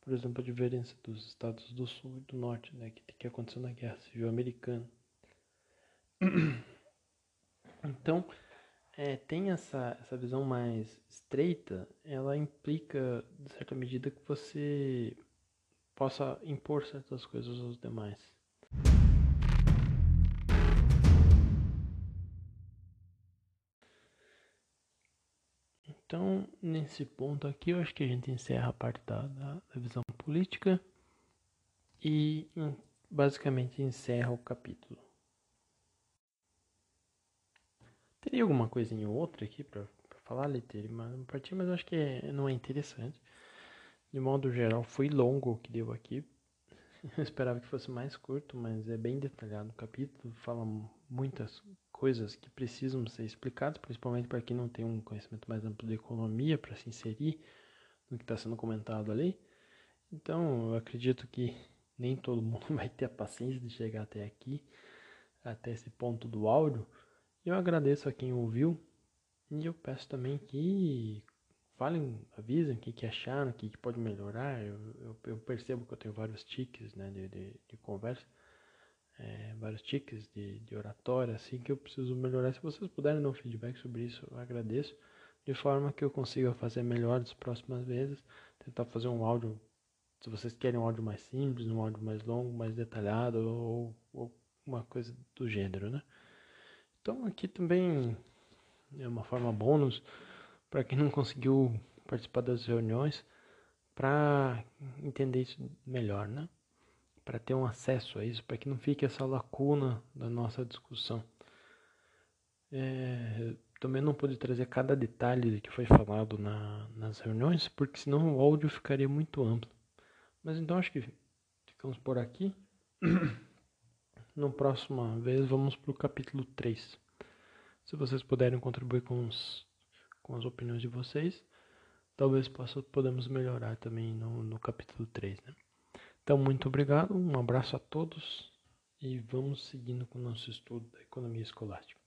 Por exemplo, a diferença dos estados do sul e do norte, né, que, que aconteceu na Guerra Civil Americana. Então, é, tem essa, essa visão mais estreita, ela implica, de certa medida, que você possa impor certas coisas aos demais. Então, nesse ponto aqui, eu acho que a gente encerra a parte da, da, da visão política e basicamente encerra o capítulo. Teria alguma coisinha ou outra aqui para falar, Leiteiro, mas partir, mas eu acho que não é interessante. De modo geral, foi longo o que deu aqui. Eu esperava que fosse mais curto, mas é bem detalhado o capítulo. Fala muitas coisas que precisam ser explicadas, principalmente para quem não tem um conhecimento mais amplo de economia para se inserir no que está sendo comentado ali. Então, eu acredito que nem todo mundo vai ter a paciência de chegar até aqui, até esse ponto do áudio. Eu agradeço a quem ouviu e eu peço também que falem, avisem o que, que acharam, o que, que pode melhorar. Eu, eu, eu, percebo que eu tenho vários tiques né, de, de, de conversa, é, vários tiques de, de oratória, assim, que eu preciso melhorar. Se vocês puderem dar um feedback sobre isso, eu agradeço, de forma que eu consiga fazer melhor das próximas vezes, tentar fazer um áudio, se vocês querem um áudio mais simples, um áudio mais longo, mais detalhado, ou, ou uma coisa do gênero, né? Então aqui também é uma forma bônus para quem não conseguiu participar das reuniões, para entender isso melhor, né? Para ter um acesso a isso, para que não fique essa lacuna da nossa discussão. É, também não pude trazer cada detalhe que foi falado na, nas reuniões, porque senão o áudio ficaria muito amplo. Mas então acho que ficamos por aqui. No próxima vez vamos para o capítulo 3. Se vocês puderem contribuir com os com as opiniões de vocês. Talvez possa, podemos melhorar também no, no capítulo 3. Né? Então, muito obrigado, um abraço a todos e vamos seguindo com o nosso estudo da economia escolástica.